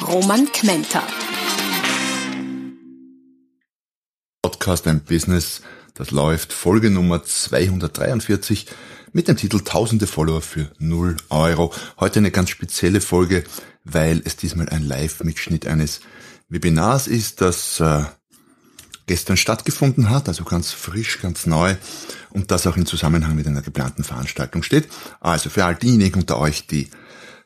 Roman Kmenter. Podcast Ein Business, das läuft, Folge Nummer 243 mit dem Titel Tausende Follower für 0 Euro. Heute eine ganz spezielle Folge, weil es diesmal ein Live-Mitschnitt eines Webinars ist, das äh, gestern stattgefunden hat, also ganz frisch, ganz neu und das auch in Zusammenhang mit einer geplanten Veranstaltung steht. Also für all diejenigen unter euch, die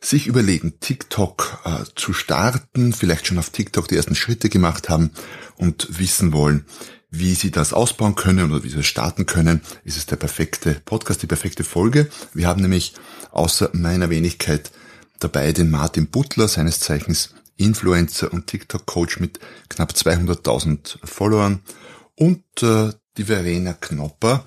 sich überlegen, TikTok äh, zu starten, vielleicht schon auf TikTok die ersten Schritte gemacht haben und wissen wollen, wie sie das ausbauen können oder wie sie es starten können, ist es der perfekte Podcast, die perfekte Folge. Wir haben nämlich außer meiner Wenigkeit dabei den Martin Butler, seines Zeichens Influencer und TikTok-Coach mit knapp 200.000 Followern und äh, die Verena Knopper,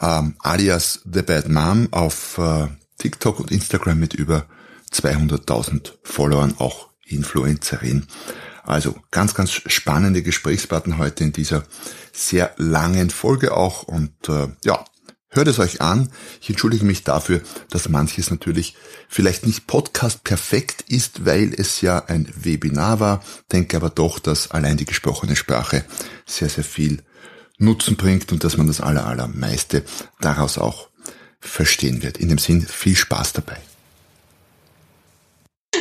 ähm, alias The Bad Mom auf äh, TikTok und Instagram mit über 200.000 Followern, auch Influencerin. Also ganz, ganz spannende Gesprächspartner heute in dieser sehr langen Folge auch und äh, ja, Hört es euch an. Ich entschuldige mich dafür, dass manches natürlich vielleicht nicht Podcast perfekt ist, weil es ja ein Webinar war. Denke aber doch, dass allein die gesprochene Sprache sehr, sehr viel Nutzen bringt und dass man das aller, allermeiste daraus auch verstehen wird. In dem Sinn, viel Spaß dabei.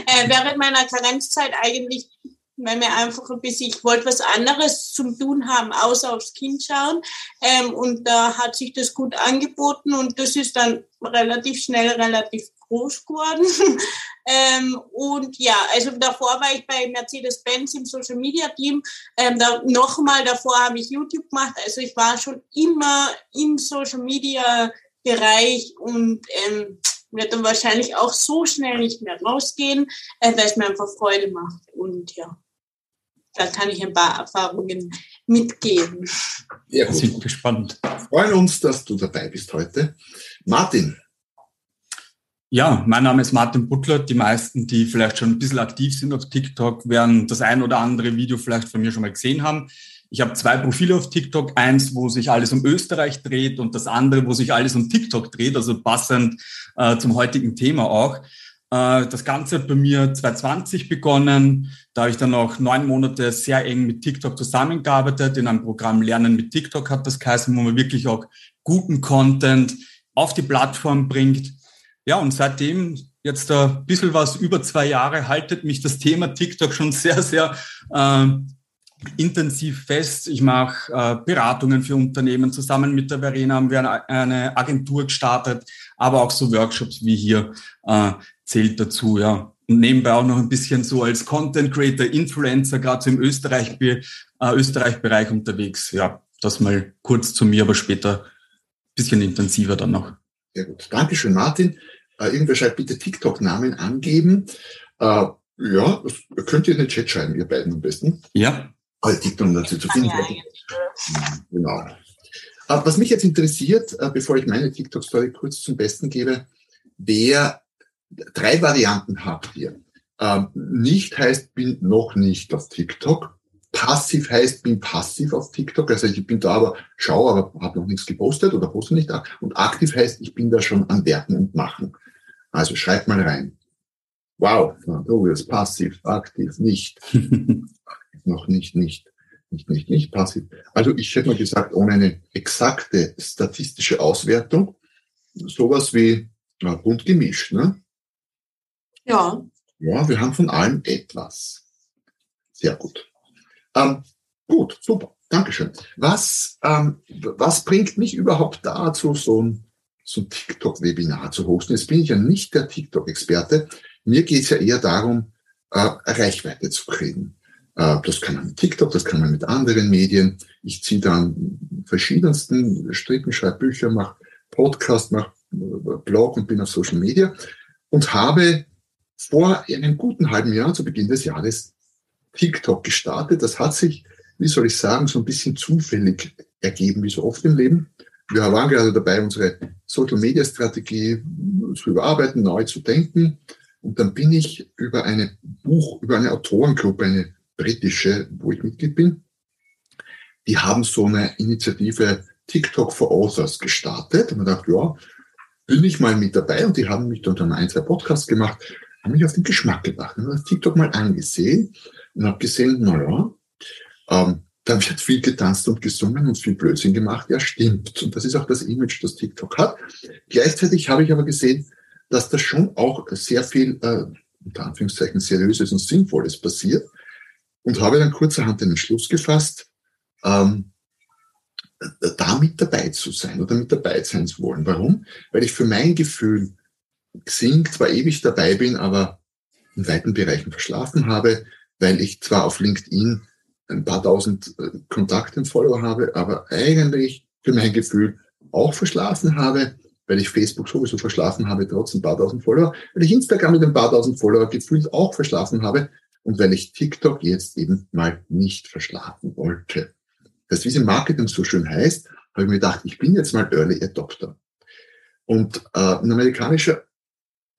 Äh, während meiner Karenzzeit eigentlich weil mir einfach ein bisschen, ich wollte was anderes zum Tun haben, außer aufs Kind schauen. Ähm, und da hat sich das gut angeboten und das ist dann relativ schnell relativ groß geworden. ähm, und ja, also davor war ich bei Mercedes-Benz im Social Media Team. Ähm, da, Nochmal davor habe ich YouTube gemacht. Also ich war schon immer im Social Media Bereich und ähm, wird dann wahrscheinlich auch so schnell nicht mehr rausgehen, äh, weil es mir einfach Freude macht. Und ja da kann ich ein paar Erfahrungen mitgeben. Ja, gut. Sind gespannt. Wir freuen uns, dass du dabei bist heute. Martin. Ja, mein Name ist Martin Butler. Die meisten, die vielleicht schon ein bisschen aktiv sind auf TikTok, werden das ein oder andere Video vielleicht von mir schon mal gesehen haben. Ich habe zwei Profile auf TikTok. Eins, wo sich alles um Österreich dreht und das andere, wo sich alles um TikTok dreht, also passend äh, zum heutigen Thema auch. Äh, das Ganze hat bei mir 2020 begonnen. Da habe ich dann auch neun Monate sehr eng mit TikTok zusammengearbeitet. In einem Programm Lernen mit TikTok hat das geheißen, wo man wirklich auch guten Content auf die Plattform bringt. Ja, und seitdem jetzt ein bisschen was über zwei Jahre haltet mich das Thema TikTok schon sehr, sehr äh, intensiv fest. Ich mache äh, Beratungen für Unternehmen. Zusammen mit der Verena haben wir eine, eine Agentur gestartet, aber auch so Workshops wie hier äh, zählt dazu, ja. Und nebenbei auch noch ein bisschen so als Content Creator, Influencer, gerade so im Österreich, äh, Österreich-Bereich unterwegs. Ja, das mal kurz zu mir, aber später ein bisschen intensiver dann noch. Sehr gut. Dankeschön, Martin. Äh, irgendwer schreibt bitte TikTok-Namen angeben. Äh, ja, könnt ihr in den Chat schreiben, ihr beiden am besten. Ja. Also TikTok dazu zu finden. Ja, genau. Äh, was mich jetzt interessiert, äh, bevor ich meine TikTok-Story kurz zum Besten gebe, wer drei Varianten habt ihr. Ähm, nicht heißt, bin noch nicht auf TikTok. Passiv heißt, bin passiv auf TikTok. Also ich bin da aber, schau, aber habe noch nichts gepostet oder poste nicht. Und aktiv heißt, ich bin da schon am Werken und Machen. Also schreibt mal rein. Wow, du wirst passiv, aktiv, nicht. noch nicht, nicht, nicht, nicht, nicht passiv. Also ich hätte mal gesagt, ohne eine exakte statistische Auswertung, sowas wie na, bunt gemischt. Ne? Ja. Ja, wir haben von allem etwas. Sehr gut. Ähm, gut, super. Dankeschön. Was, ähm, was bringt mich überhaupt dazu, so ein, so ein TikTok-Webinar zu hosten? Jetzt bin ich ja nicht der TikTok-Experte. Mir geht es ja eher darum, äh, Reichweite zu kriegen. Äh, das kann man mit TikTok, das kann man mit anderen Medien. Ich ziehe dann verschiedensten Stricken, schreibe Bücher, mache Podcast, mache äh, Blog und bin auf Social Media und habe vor einem guten halben Jahr, zu Beginn des Jahres, TikTok gestartet. Das hat sich, wie soll ich sagen, so ein bisschen zufällig ergeben, wie so oft im Leben. Wir waren gerade dabei, unsere Social-Media-Strategie zu überarbeiten, neu zu denken. Und dann bin ich über eine Buch, über eine Autorengruppe, eine britische, wo ich Mitglied bin, die haben so eine Initiative TikTok for Authors gestartet. Und man dachte, ja, bin ich mal mit dabei. Und die haben mich dann ein, zwei Podcasts gemacht, haben mich auf den Geschmack gebracht. Und habe TikTok mal angesehen und habe gesehen, naja, ähm, da wird viel getanzt und gesungen und viel Blödsinn gemacht. Ja, stimmt. Und das ist auch das Image, das TikTok hat. Gleichzeitig habe ich aber gesehen, dass da schon auch sehr viel, äh, unter Anführungszeichen, seriöses und sinnvolles passiert. Und habe dann kurzerhand den Entschluss gefasst, ähm, da mit dabei zu sein oder mit dabei sein zu wollen. Warum? Weil ich für mein Gefühl Xing zwar ewig dabei bin, aber in weiten Bereichen verschlafen habe, weil ich zwar auf LinkedIn ein paar tausend äh, Kontakte und Follower habe, aber eigentlich für mein Gefühl auch verschlafen habe, weil ich Facebook sowieso verschlafen habe, trotz ein paar tausend Follower, weil ich Instagram mit ein paar tausend Follower gefühlt auch verschlafen habe und weil ich TikTok jetzt eben mal nicht verschlafen wollte. Das, wie es im Marketing so schön heißt, habe ich mir gedacht, ich bin jetzt mal Early Adopter. Und äh, ein amerikanischer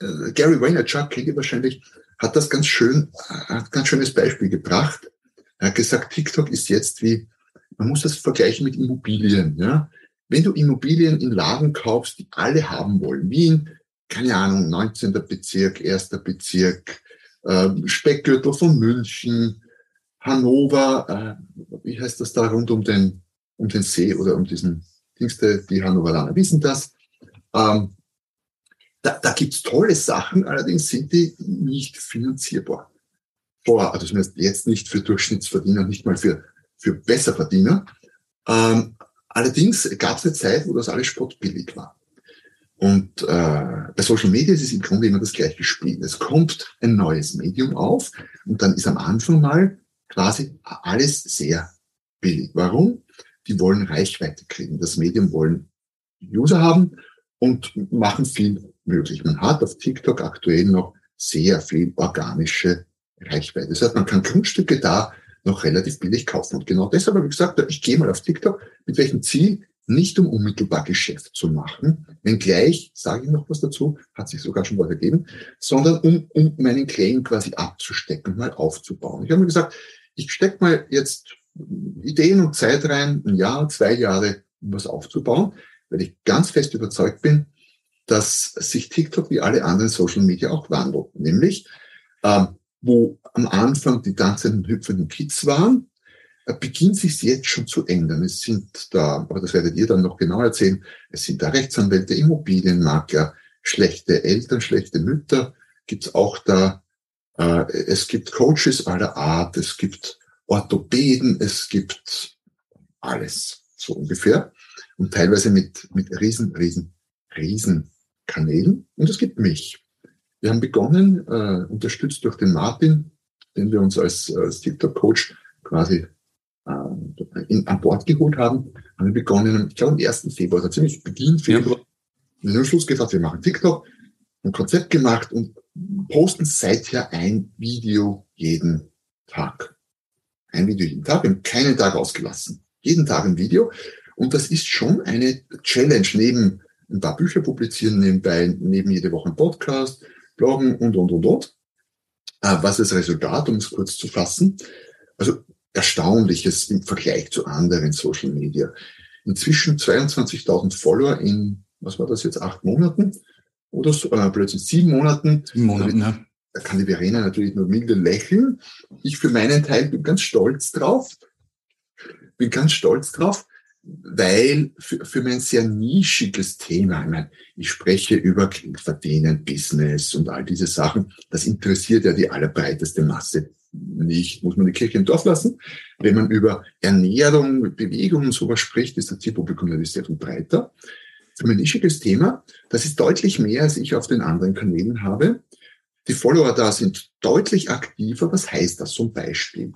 äh, Gary Vaynerchuk, kennt ihr wahrscheinlich, hat das ganz schön, äh, hat ganz schönes Beispiel gebracht. Er hat gesagt, TikTok ist jetzt wie, man muss das vergleichen mit Immobilien. Ja? Wenn du Immobilien in Lagen kaufst, die alle haben wollen, wie in, keine Ahnung, 19. Bezirk, 1. Bezirk, Speckgürtel von München, Hannover, äh, wie heißt das da rund um den, um den See oder um diesen Dingste, die Hannoveraner wissen das. Ähm, da, da gibt's tolle Sachen, allerdings sind die nicht finanzierbar. Vor, also zumindest jetzt nicht für Durchschnittsverdiener, nicht mal für, für Besserverdiener. Ähm, allerdings gab es eine Zeit, wo das alles spottbillig war. Und äh, bei Social Media ist es im Grunde immer das gleiche Spiel. Es kommt ein neues Medium auf und dann ist am Anfang mal quasi alles sehr billig. Warum? Die wollen Reichweite kriegen. Das Medium wollen User haben und machen viel möglich. Man hat auf TikTok aktuell noch sehr viel organische Reichweite. Das heißt, man kann Grundstücke da noch relativ billig kaufen. Und genau deshalb habe ich gesagt, ich gehe mal auf TikTok. Mit welchem Ziel? Nicht um unmittelbar Geschäft zu machen, wenngleich, sage ich noch was dazu, hat sich sogar schon was ergeben, sondern um, um meinen Claim quasi abzustecken mal aufzubauen. Ich habe mir gesagt, ich stecke mal jetzt Ideen und Zeit rein, ein Jahr, zwei Jahre, um was aufzubauen, weil ich ganz fest überzeugt bin, dass sich TikTok wie alle anderen Social Media auch wandelt. Nämlich, ähm, wo am Anfang die tanzenden, hüpfenden Kids waren, beginnt sich jetzt schon zu ändern. Es sind da, aber das werdet ihr dann noch genau erzählen, es sind da Rechtsanwälte, Immobilienmakler, schlechte Eltern, schlechte Mütter, gibt's auch da. Äh, es gibt Coaches aller Art, es gibt Orthopäden, es gibt alles, so ungefähr. Und teilweise mit, mit riesen, riesen, riesen Kanälen und es gibt mich. Wir haben begonnen, äh, unterstützt durch den Martin, den wir uns als, als TikTok-Coach quasi äh, in, an Bord geholt haben, haben wir begonnen, ich glaube am 1. Februar, also ziemlich Beginn Februar, ja. den Schluss gesagt, wir machen TikTok, ein Konzept gemacht und posten seither ein Video jeden Tag. Ein Video jeden Tag, wir haben keinen Tag ausgelassen. Jeden Tag ein Video. Und das ist schon eine Challenge neben ein paar Bücher publizieren nebenbei, neben jede Woche ein Podcast, bloggen und, und, und, und. Äh, was ist das Resultat, um es kurz zu fassen? Also Erstaunliches im Vergleich zu anderen Social Media. Inzwischen 22.000 Follower in, was war das jetzt, acht Monaten oder so, äh, plötzlich sieben Monaten. Sieben Monaten, ja. Da kann die Verena natürlich nur milde lächeln. Ich für meinen Teil bin ganz stolz drauf. Bin ganz stolz drauf weil für, für mein sehr nischiges Thema, ich meine, ich spreche über Geld verdienen, Business und all diese Sachen, das interessiert ja die allerbreiteste Masse nicht, muss man die Kirche im Dorf lassen. Wenn man über Ernährung, Bewegung und sowas spricht, ist das Zielpublikum natürlich sehr viel breiter. Nischiges Thema, das ist deutlich mehr, als ich auf den anderen Kanälen habe. Die Follower da sind deutlich aktiver. Was heißt das zum Beispiel?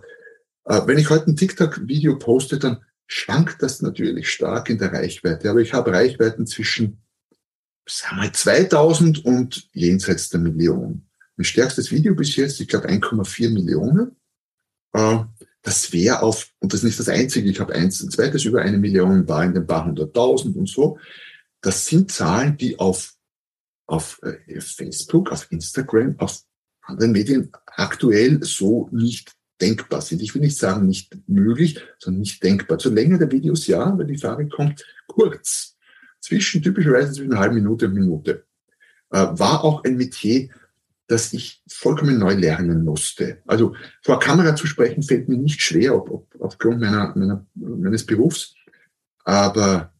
Äh, wenn ich heute ein TikTok-Video poste, dann schwankt das natürlich stark in der Reichweite. Aber ich habe Reichweiten zwischen, sagen wir, 2000 und jenseits der Million. Mein stärkstes Video bis jetzt, ich glaube 1,4 Millionen. Äh, das wäre auf, und das ist nicht das Einzige, ich habe eins, ein zweites über eine Million, war in den paar hunderttausend und so. Das sind Zahlen, die auf, auf äh, Facebook, auf Instagram, auf anderen Medien aktuell so nicht denkbar sind. Ich will nicht sagen nicht möglich, sondern nicht denkbar. Zur Länge der Videos ja, weil die Frage kommt kurz. Zwischen, typischerweise zwischen einer halben Minute und Minute. Äh, war auch ein Metier, das ich vollkommen neu lernen musste. Also vor Kamera zu sprechen fällt mir nicht schwer, ob, ob, aufgrund meiner, meiner, meines Berufs. Aber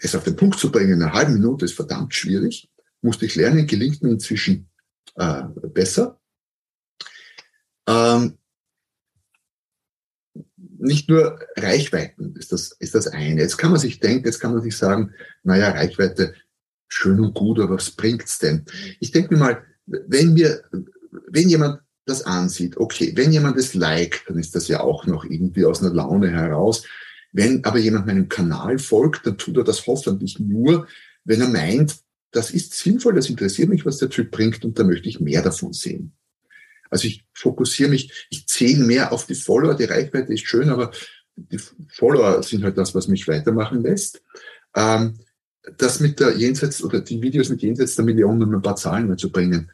es auf den Punkt zu bringen in einer halben Minute ist verdammt schwierig. Musste ich lernen, gelingt mir inzwischen äh, besser. Ähm, nicht nur Reichweiten ist das, ist das eine. Jetzt kann man sich denken, jetzt kann man sich sagen, naja, Reichweite, schön und gut, aber was bringt's denn? Ich denke mir mal, wenn wir, wenn jemand das ansieht, okay, wenn jemand es liked, dann ist das ja auch noch irgendwie aus einer Laune heraus. Wenn aber jemand meinem Kanal folgt, dann tut er das hoffentlich nur, wenn er meint, das ist sinnvoll, das interessiert mich, was der Typ bringt und da möchte ich mehr davon sehen. Also ich fokussiere mich, ich zähle mehr auf die Follower. Die Reichweite ist schön, aber die Follower sind halt das, was mich weitermachen lässt. Ähm, das mit der Jenseits oder die Videos mit Jenseits der Millionen, um ein paar Zahlen mal zu bringen.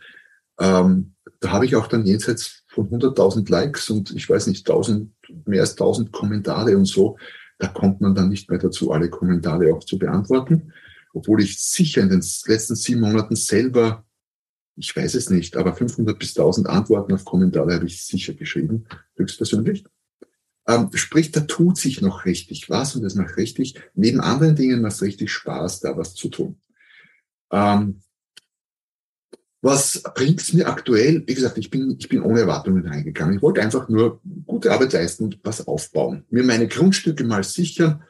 Ähm, da habe ich auch dann jenseits von 100.000 Likes und ich weiß nicht, 1000, mehr als 1000 Kommentare und so. Da kommt man dann nicht mehr dazu, alle Kommentare auch zu beantworten. Obwohl ich sicher in den letzten sieben Monaten selber ich weiß es nicht, aber 500 bis 1000 Antworten auf Kommentare habe ich sicher geschrieben, höchstpersönlich. Ähm, sprich, da tut sich noch richtig was und das macht richtig, neben anderen Dingen macht es richtig Spaß, da was zu tun. Ähm, was bringt es mir aktuell? Wie gesagt, ich bin, ich bin ohne Erwartungen reingegangen. Ich wollte einfach nur gute Arbeit leisten und was aufbauen. Mir meine Grundstücke mal sichern,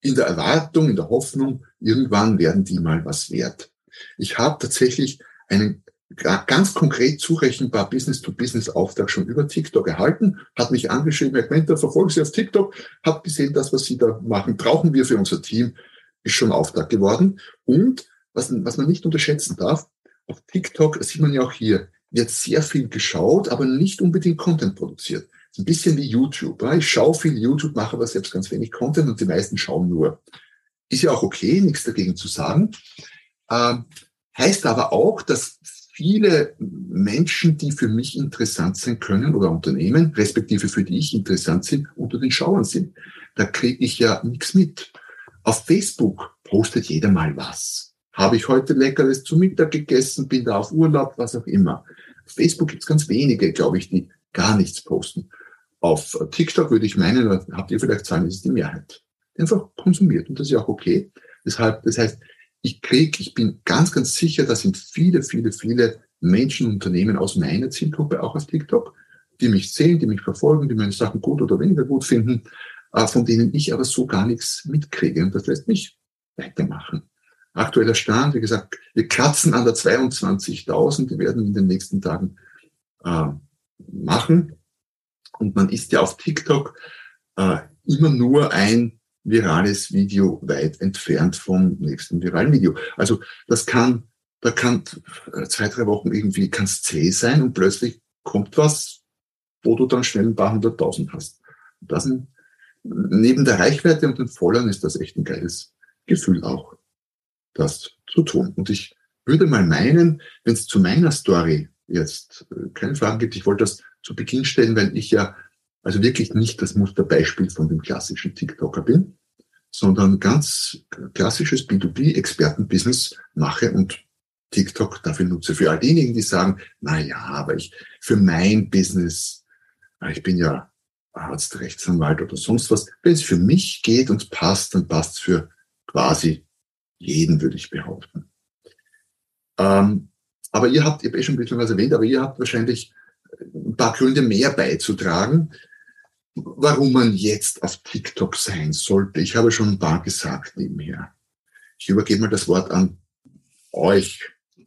in der Erwartung, in der Hoffnung, irgendwann werden die mal was wert. Ich habe tatsächlich einen ganz konkret zurechenbar Business-to-Business-Auftrag schon über TikTok erhalten, hat mich angeschrieben, Herr Quenter, verfolgen Sie auf TikTok, hat gesehen, das, was Sie da machen, brauchen wir für unser Team, ist schon Auftrag geworden. Und was, was man nicht unterschätzen darf, auf TikTok, sieht man ja auch hier, wird sehr viel geschaut, aber nicht unbedingt Content produziert. ist ein bisschen wie YouTube. Ich schaue viel YouTube, mache aber selbst ganz wenig Content und die meisten schauen nur. Ist ja auch okay, nichts dagegen zu sagen. Ähm, heißt aber auch, dass viele Menschen, die für mich interessant sein können oder Unternehmen, respektive für die ich interessant sind, unter den Schauern sind. Da kriege ich ja nichts mit. Auf Facebook postet jeder mal was. Habe ich heute Leckeres zu Mittag gegessen, bin da auf Urlaub, was auch immer. Auf Facebook gibt es ganz wenige, glaube ich, die gar nichts posten. Auf TikTok würde ich meinen, habt ihr vielleicht Zahlen, ist die Mehrheit. Einfach konsumiert und das ist ja auch okay. Deshalb, das heißt, ich kriege, ich bin ganz, ganz sicher, da sind viele, viele, viele Menschen, Unternehmen aus meiner Zielgruppe auch auf TikTok, die mich sehen, die mich verfolgen, die meine Sachen gut oder weniger gut finden, äh, von denen ich aber so gar nichts mitkriege. Und das lässt mich weitermachen. Aktueller Stand, wie gesagt, wir kratzen an der 22.000, die werden in den nächsten Tagen äh, machen. Und man ist ja auf TikTok äh, immer nur ein virales Video weit entfernt vom nächsten viralen Video. Also das kann, da kann zwei, drei Wochen irgendwie kann's zäh sein und plötzlich kommt was, wo du dann schnell ein paar hunderttausend hast. Das sind, neben der Reichweite und den Followern ist das echt ein geiles Gefühl auch, das zu tun. Und ich würde mal meinen, wenn es zu meiner Story jetzt äh, keine Fragen gibt, ich wollte das zu Beginn stellen, weil ich ja also wirklich nicht das Musterbeispiel von dem klassischen TikToker bin, sondern ganz klassisches B2B-Expertenbusiness mache und TikTok dafür nutze. Für all diejenigen, die sagen, na ja, aber ich, für mein Business, ich bin ja Arzt, Rechtsanwalt oder sonst was, wenn es für mich geht und passt, dann passt es für quasi jeden, würde ich behaupten. Ähm, aber ihr habt, ich habe eh schon ein bisschen was erwähnt, aber ihr habt wahrscheinlich ein paar Gründe mehr beizutragen, warum man jetzt auf TikTok sein sollte. Ich habe schon ein paar gesagt nebenher. Ich übergebe mal das Wort an euch.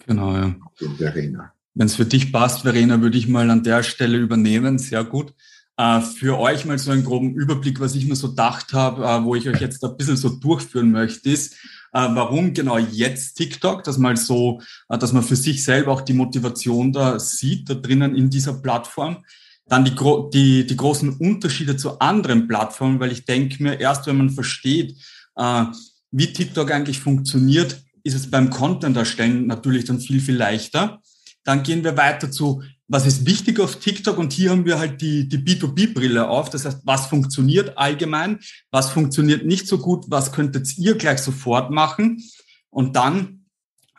Genau, ja. Verena. Wenn es für dich passt, Verena, würde ich mal an der Stelle übernehmen. Sehr gut. Äh, für euch mal so einen groben Überblick, was ich mir so gedacht habe, äh, wo ich euch jetzt ein bisschen so durchführen möchte, ist, Äh, warum genau jetzt TikTok? Dass man so, dass man für sich selber auch die Motivation da sieht, da drinnen in dieser Plattform. Dann die, die, die großen Unterschiede zu anderen Plattformen, weil ich denke mir, erst wenn man versteht, äh, wie TikTok eigentlich funktioniert, ist es beim Content erstellen natürlich dann viel, viel leichter. Dann gehen wir weiter zu, was ist wichtig auf TikTok? Und hier haben wir halt die, die B2B-Brille auf. Das heißt, was funktioniert allgemein? Was funktioniert nicht so gut? Was könntet ihr gleich sofort machen? Und dann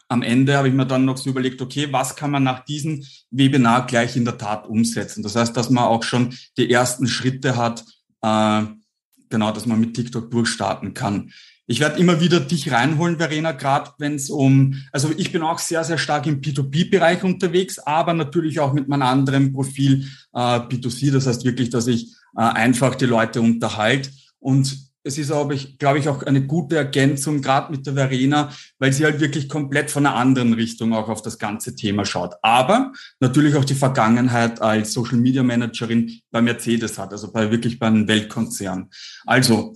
am Ende habe ich mir dann noch so überlegt, okay, was kann man nach diesem Webinar gleich in der Tat umsetzen? Das heißt, dass man auch schon die ersten Schritte hat, äh, genau, dass man mit TikTok durchstarten kann. Ich werde immer wieder dich reinholen, Verena, gerade wenn es um, also ich bin auch sehr, sehr stark im P2P-Bereich unterwegs, aber natürlich auch mit meinem anderen Profil äh, B2C. Das heißt wirklich, dass ich äh, einfach die Leute unterhalte. Und es ist aber, glaube ich, auch eine gute Ergänzung, gerade mit der Verena, weil sie halt wirklich komplett von einer anderen Richtung auch auf das ganze Thema schaut. Aber natürlich auch die Vergangenheit als Social Media Managerin bei Mercedes hat, also bei wirklich bei einem Weltkonzern. Also,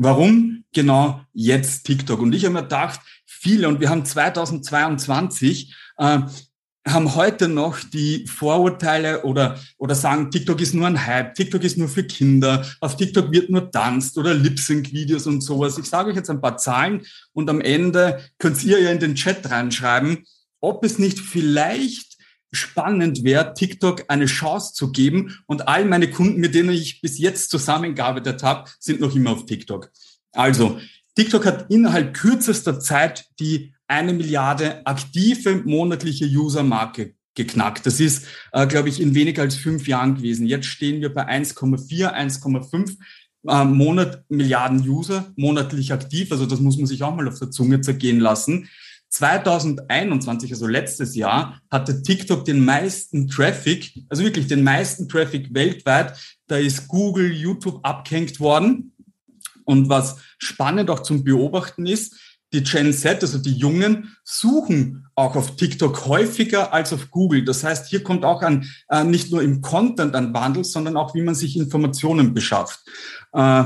Warum genau jetzt TikTok? Und ich habe mir gedacht, viele, und wir haben 2022, äh, haben heute noch die Vorurteile oder, oder sagen, TikTok ist nur ein Hype, TikTok ist nur für Kinder, auf TikTok wird nur tanzt oder Lip-Sync-Videos und sowas. Ich sage euch jetzt ein paar Zahlen und am Ende könnt ihr ja in den Chat reinschreiben, ob es nicht vielleicht spannend wäre, TikTok eine Chance zu geben. Und all meine Kunden, mit denen ich bis jetzt zusammengearbeitet habe, sind noch immer auf TikTok. Also, TikTok hat innerhalb kürzester Zeit die eine Milliarde aktive monatliche User-Marke geknackt. Das ist, äh, glaube ich, in weniger als fünf Jahren gewesen. Jetzt stehen wir bei 1,4, 1,5 äh, Monat Milliarden User monatlich aktiv. Also das muss man sich auch mal auf der Zunge zergehen lassen. 2021, also letztes Jahr, hatte TikTok den meisten Traffic, also wirklich den meisten Traffic weltweit. Da ist Google, YouTube abgehängt worden. Und was spannend auch zum Beobachten ist, die Gen Z, also die Jungen, suchen auch auf TikTok häufiger als auf Google. Das heißt, hier kommt auch an, äh, nicht nur im Content ein Wandel, sondern auch, wie man sich Informationen beschafft. Äh,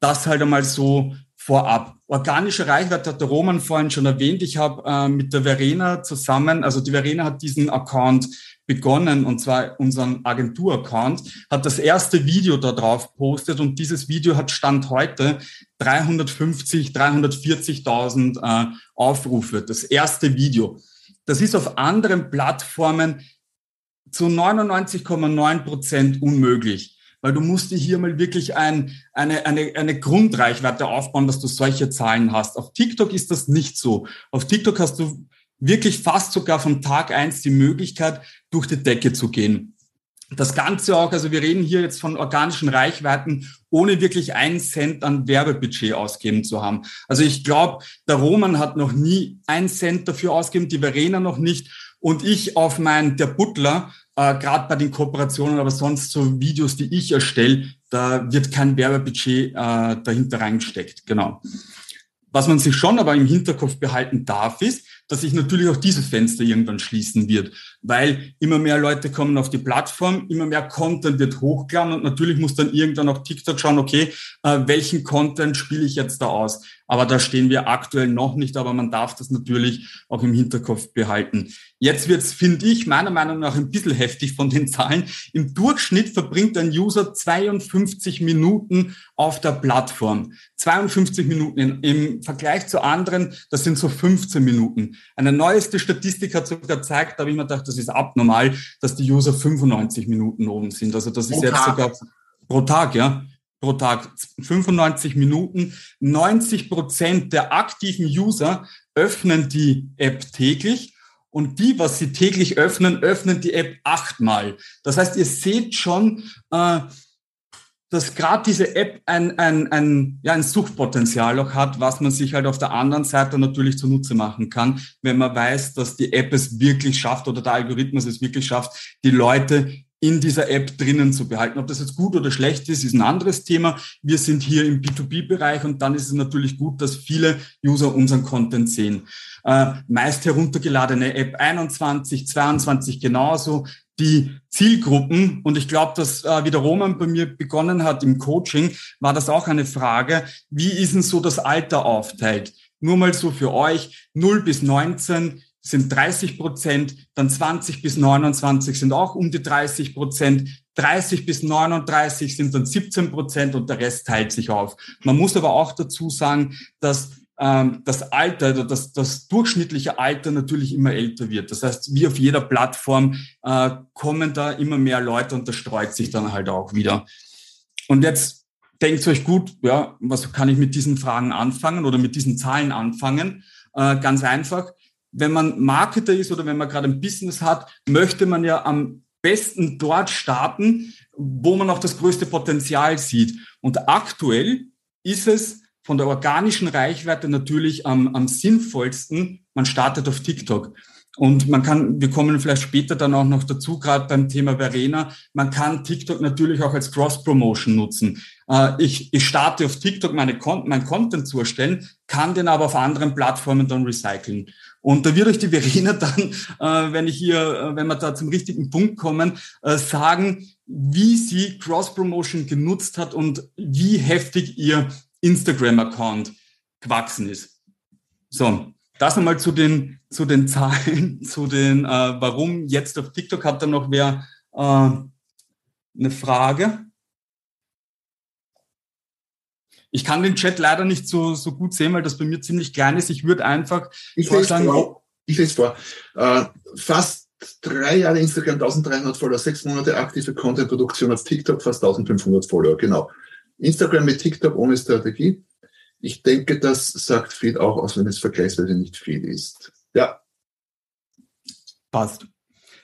das halt einmal so vorab. Organische Reichweite hat der Roman vorhin schon erwähnt. Ich habe äh, mit der Verena zusammen, also die Verena hat diesen Account begonnen, und zwar unseren Agentur-Account, hat das erste Video da drauf postet und dieses Video hat Stand heute 350, 340.000 äh, Aufrufe. Das erste Video. Das ist auf anderen Plattformen zu 99,9 Prozent unmöglich weil du musst dir hier mal wirklich ein, eine, eine, eine Grundreichweite aufbauen, dass du solche Zahlen hast. Auf TikTok ist das nicht so. Auf TikTok hast du wirklich fast sogar von Tag eins die Möglichkeit, durch die Decke zu gehen. Das Ganze auch, also wir reden hier jetzt von organischen Reichweiten, ohne wirklich einen Cent an Werbebudget ausgeben zu haben. Also ich glaube, der Roman hat noch nie einen Cent dafür ausgegeben, die Verena noch nicht. Und ich auf mein, der Butler, äh, gerade bei den Kooperationen, aber sonst so Videos, die ich erstelle, da wird kein Werbebudget äh, dahinter reingesteckt. Genau. Was man sich schon aber im Hinterkopf behalten darf, ist, dass sich natürlich auch dieses Fenster irgendwann schließen wird, weil immer mehr Leute kommen auf die Plattform, immer mehr Content wird hochgeladen und natürlich muss dann irgendwann auch TikTok schauen, okay, äh, welchen Content spiele ich jetzt da aus? Aber da stehen wir aktuell noch nicht, aber man darf das natürlich auch im Hinterkopf behalten. Jetzt wird's, finde ich, meiner Meinung nach ein bisschen heftig von den Zahlen. Im Durchschnitt verbringt ein User 52 Minuten auf der Plattform. 52 Minuten im Vergleich zu anderen, das sind so 15 Minuten. Eine neueste Statistik hat sogar gezeigt, da habe ich mir gedacht, das ist abnormal, dass die User 95 Minuten oben sind. Also das ist pro jetzt Tag. sogar pro Tag, ja pro Tag, 95 Minuten. 90 Prozent der aktiven User öffnen die App täglich und die, was sie täglich öffnen, öffnen die App achtmal. Das heißt, ihr seht schon, äh, dass gerade diese App ein, ein, ein, ja, ein Suchtpotenzial auch hat, was man sich halt auf der anderen Seite natürlich zunutze machen kann, wenn man weiß, dass die App es wirklich schafft oder der Algorithmus es wirklich schafft, die Leute in dieser App drinnen zu behalten. Ob das jetzt gut oder schlecht ist, ist ein anderes Thema. Wir sind hier im B2B-Bereich und dann ist es natürlich gut, dass viele User unseren Content sehen. Äh, meist heruntergeladene App 21, 22 genauso. Die Zielgruppen, und ich glaube, dass äh, wie der Roman bei mir begonnen hat im Coaching, war das auch eine Frage, wie ist denn so das Alter aufteilt? nur mal so für euch, 0 bis 19 sind 30 Prozent, dann 20 bis 29 sind auch um die 30 Prozent, 30 bis 39 sind dann 17 Prozent und der Rest teilt sich auf. Man muss aber auch dazu sagen, dass ähm, das Alter, das, das durchschnittliche Alter natürlich immer älter wird. Das heißt, wie auf jeder Plattform äh, kommen da immer mehr Leute und das streut sich dann halt auch wieder. Und jetzt denkt euch gut, ja, was kann ich mit diesen Fragen anfangen oder mit diesen Zahlen anfangen? Äh, ganz einfach wenn man Marketer ist oder wenn man gerade ein Business hat, möchte man ja am besten dort starten, wo man auch das größte Potenzial sieht. Und aktuell ist es von der organischen Reichweite natürlich am, am sinnvollsten, man startet auf TikTok. Und man kann, wir kommen vielleicht später dann auch noch dazu, gerade beim Thema Verena, man kann TikTok natürlich auch als Cross-Promotion nutzen. Äh, ich, ich starte auf TikTok meine, mein Content zu erstellen, kann den aber auf anderen Plattformen dann recyceln. Und da wird euch die Verena dann, äh, wenn ich hier, äh, wenn wir da zum richtigen Punkt kommen, sagen, wie sie Cross-Promotion genutzt hat und wie heftig ihr Instagram-Account gewachsen ist. So, das nochmal zu den, zu den Zahlen, zu den, äh, warum jetzt auf TikTok hat dann noch wer äh, eine Frage. Ich kann den Chat leider nicht so, so gut sehen, weil das bei mir ziemlich klein ist. Ich würde einfach ich vorschlagen. Vor. Ich lese vor. Äh, fast drei Jahre Instagram, 1300 Follower, sechs Monate aktive Content-Produktion auf TikTok, fast 1500 Follower, genau. Instagram mit TikTok ohne Strategie. Ich denke, das sagt viel auch aus, wenn es vergleichsweise nicht viel ist. Ja. Passt.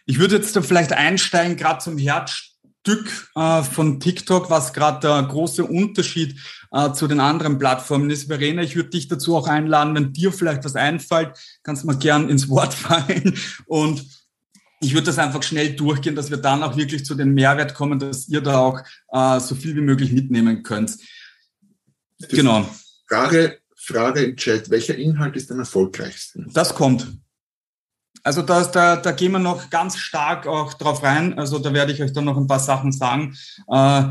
Ich würde jetzt da vielleicht einsteigen, gerade zum Herzstück äh, von TikTok, was gerade der große Unterschied äh, zu den anderen Plattformen ist. Verena, ich würde dich dazu auch einladen, wenn dir vielleicht was einfällt, kannst du mal gern ins Wort fallen und ich würde das einfach schnell durchgehen, dass wir dann auch wirklich zu den Mehrwert kommen, dass ihr da auch äh, so viel wie möglich mitnehmen könnt. Genau. Frage, Frage im Chat, welcher Inhalt ist am erfolgreichsten? Das kommt. Also da, da, da gehen wir noch ganz stark auch drauf rein. Also da werde ich euch dann noch ein paar Sachen sagen. Äh,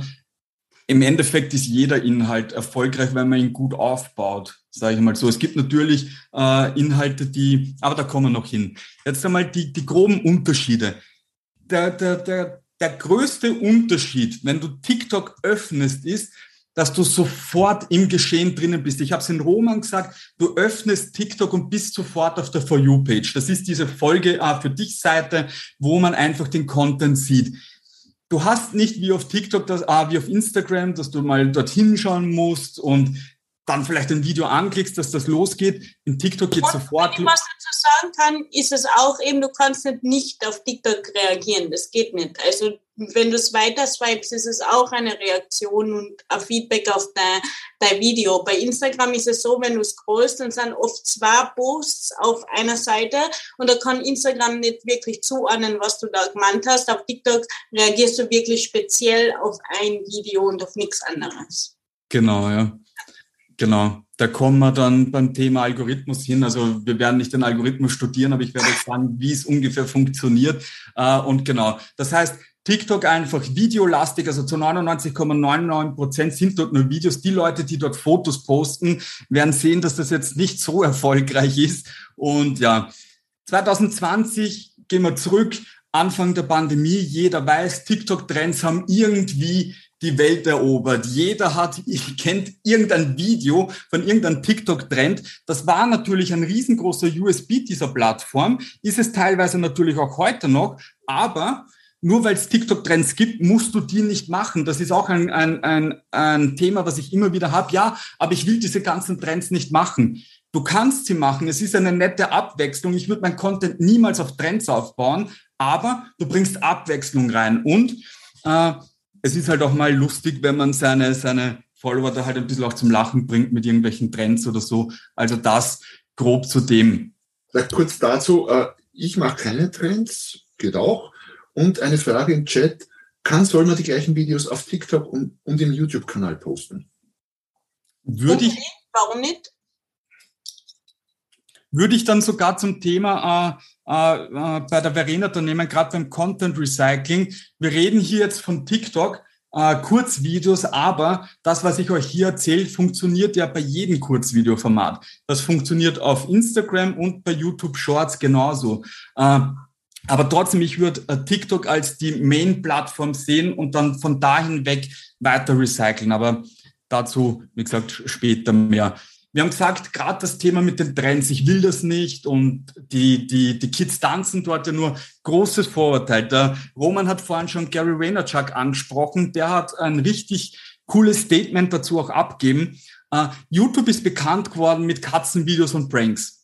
Im Endeffekt ist jeder Inhalt erfolgreich, wenn man ihn gut aufbaut, sage ich mal so. Es gibt natürlich äh, Inhalte, die, aber da kommen wir noch hin. Jetzt einmal die, die groben Unterschiede. Der, der, der, der größte Unterschied, wenn du TikTok öffnest, ist, dass du sofort im Geschehen drinnen bist. Ich habe es in Roman gesagt, du öffnest TikTok und bist sofort auf der For You-Page. Das ist diese Folge äh, für dich Seite, wo man einfach den Content sieht. Du hast nicht wie auf TikTok, das, äh, wie auf Instagram, dass du mal dorthin schauen musst und dann vielleicht ein Video anklickst, dass das losgeht. In TikTok geht sofort. Wenn ich was dazu sagen kann, ist es auch eben, du kannst nicht auf TikTok reagieren. Das geht nicht. Also wenn du es weiter swipes, ist es auch eine Reaktion und ein Feedback auf dein, dein Video. Bei Instagram ist es so, wenn du scrollst, dann sind oft zwei Posts auf einer Seite und da kann Instagram nicht wirklich zuordnen, was du da gemeint hast. Auf TikTok reagierst du wirklich speziell auf ein Video und auf nichts anderes. Genau, ja. Genau, da kommen wir dann beim Thema Algorithmus hin. Also wir werden nicht den Algorithmus studieren, aber ich werde sagen, wie es ungefähr funktioniert. Äh, und genau, das heißt, TikTok einfach videolastig, also zu 99,99 Prozent sind dort nur Videos. Die Leute, die dort Fotos posten, werden sehen, dass das jetzt nicht so erfolgreich ist. Und ja, 2020 gehen wir zurück, Anfang der Pandemie. Jeder weiß, TikTok-Trends haben irgendwie die Welt erobert. Jeder hat, kennt irgendein Video von irgendeinem TikTok-Trend. Das war natürlich ein riesengroßer USB dieser Plattform, ist es teilweise natürlich auch heute noch, aber nur weil es TikTok-Trends gibt, musst du die nicht machen. Das ist auch ein, ein, ein, ein Thema, was ich immer wieder habe. Ja, aber ich will diese ganzen Trends nicht machen. Du kannst sie machen. Es ist eine nette Abwechslung. Ich würde mein Content niemals auf Trends aufbauen, aber du bringst Abwechslung rein. Und äh, es ist halt auch mal lustig, wenn man seine, seine Follower da halt ein bisschen auch zum Lachen bringt mit irgendwelchen Trends oder so. Also das grob zu dem. Kurz dazu, äh, ich mache keine Trends, geht auch. Und eine Frage im Chat, kann, soll man die gleichen Videos auf TikTok und, und im YouTube-Kanal posten? Würde ich, Warum nicht? Würde ich dann sogar zum Thema äh, äh, bei der Verena da nehmen, gerade beim Content Recycling. Wir reden hier jetzt von TikTok, äh, Kurzvideos, aber das, was ich euch hier erzähle, funktioniert ja bei jedem Kurzvideoformat. Das funktioniert auf Instagram und bei YouTube Shorts genauso. Äh, aber trotzdem, ich würde äh, TikTok als die Main-Plattform sehen und dann von dahin weg weiter recyceln. Aber dazu, wie gesagt, später mehr. Wir haben gesagt, gerade das Thema mit den Trends, ich will das nicht und die, die, die Kids tanzen dort ja nur großes Vorurteil. Der Roman hat vorhin schon Gary Vaynerchuk angesprochen, der hat ein richtig cooles Statement dazu auch abgeben. Uh, YouTube ist bekannt geworden mit Katzenvideos und Pranks.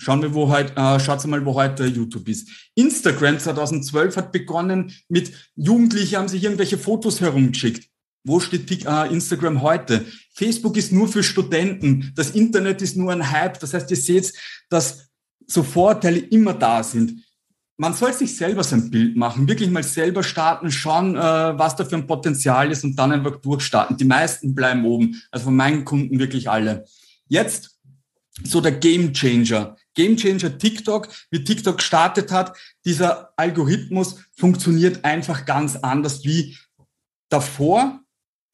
Schauen wir, wo heute, äh, schaut mal, wo heute YouTube ist. Instagram 2012 hat begonnen mit Jugendliche haben sich irgendwelche Fotos herumgeschickt. Wo steht äh, Instagram heute? Facebook ist nur für Studenten. Das Internet ist nur ein Hype. Das heißt, ihr seht, dass so Vorteile immer da sind. Man soll sich selber sein Bild machen, wirklich mal selber starten, schauen, äh, was da für ein Potenzial ist und dann einfach durchstarten. Die meisten bleiben oben. Also von meinen Kunden wirklich alle. Jetzt so der Game Changer. Game Changer TikTok, wie TikTok gestartet hat. Dieser Algorithmus funktioniert einfach ganz anders wie davor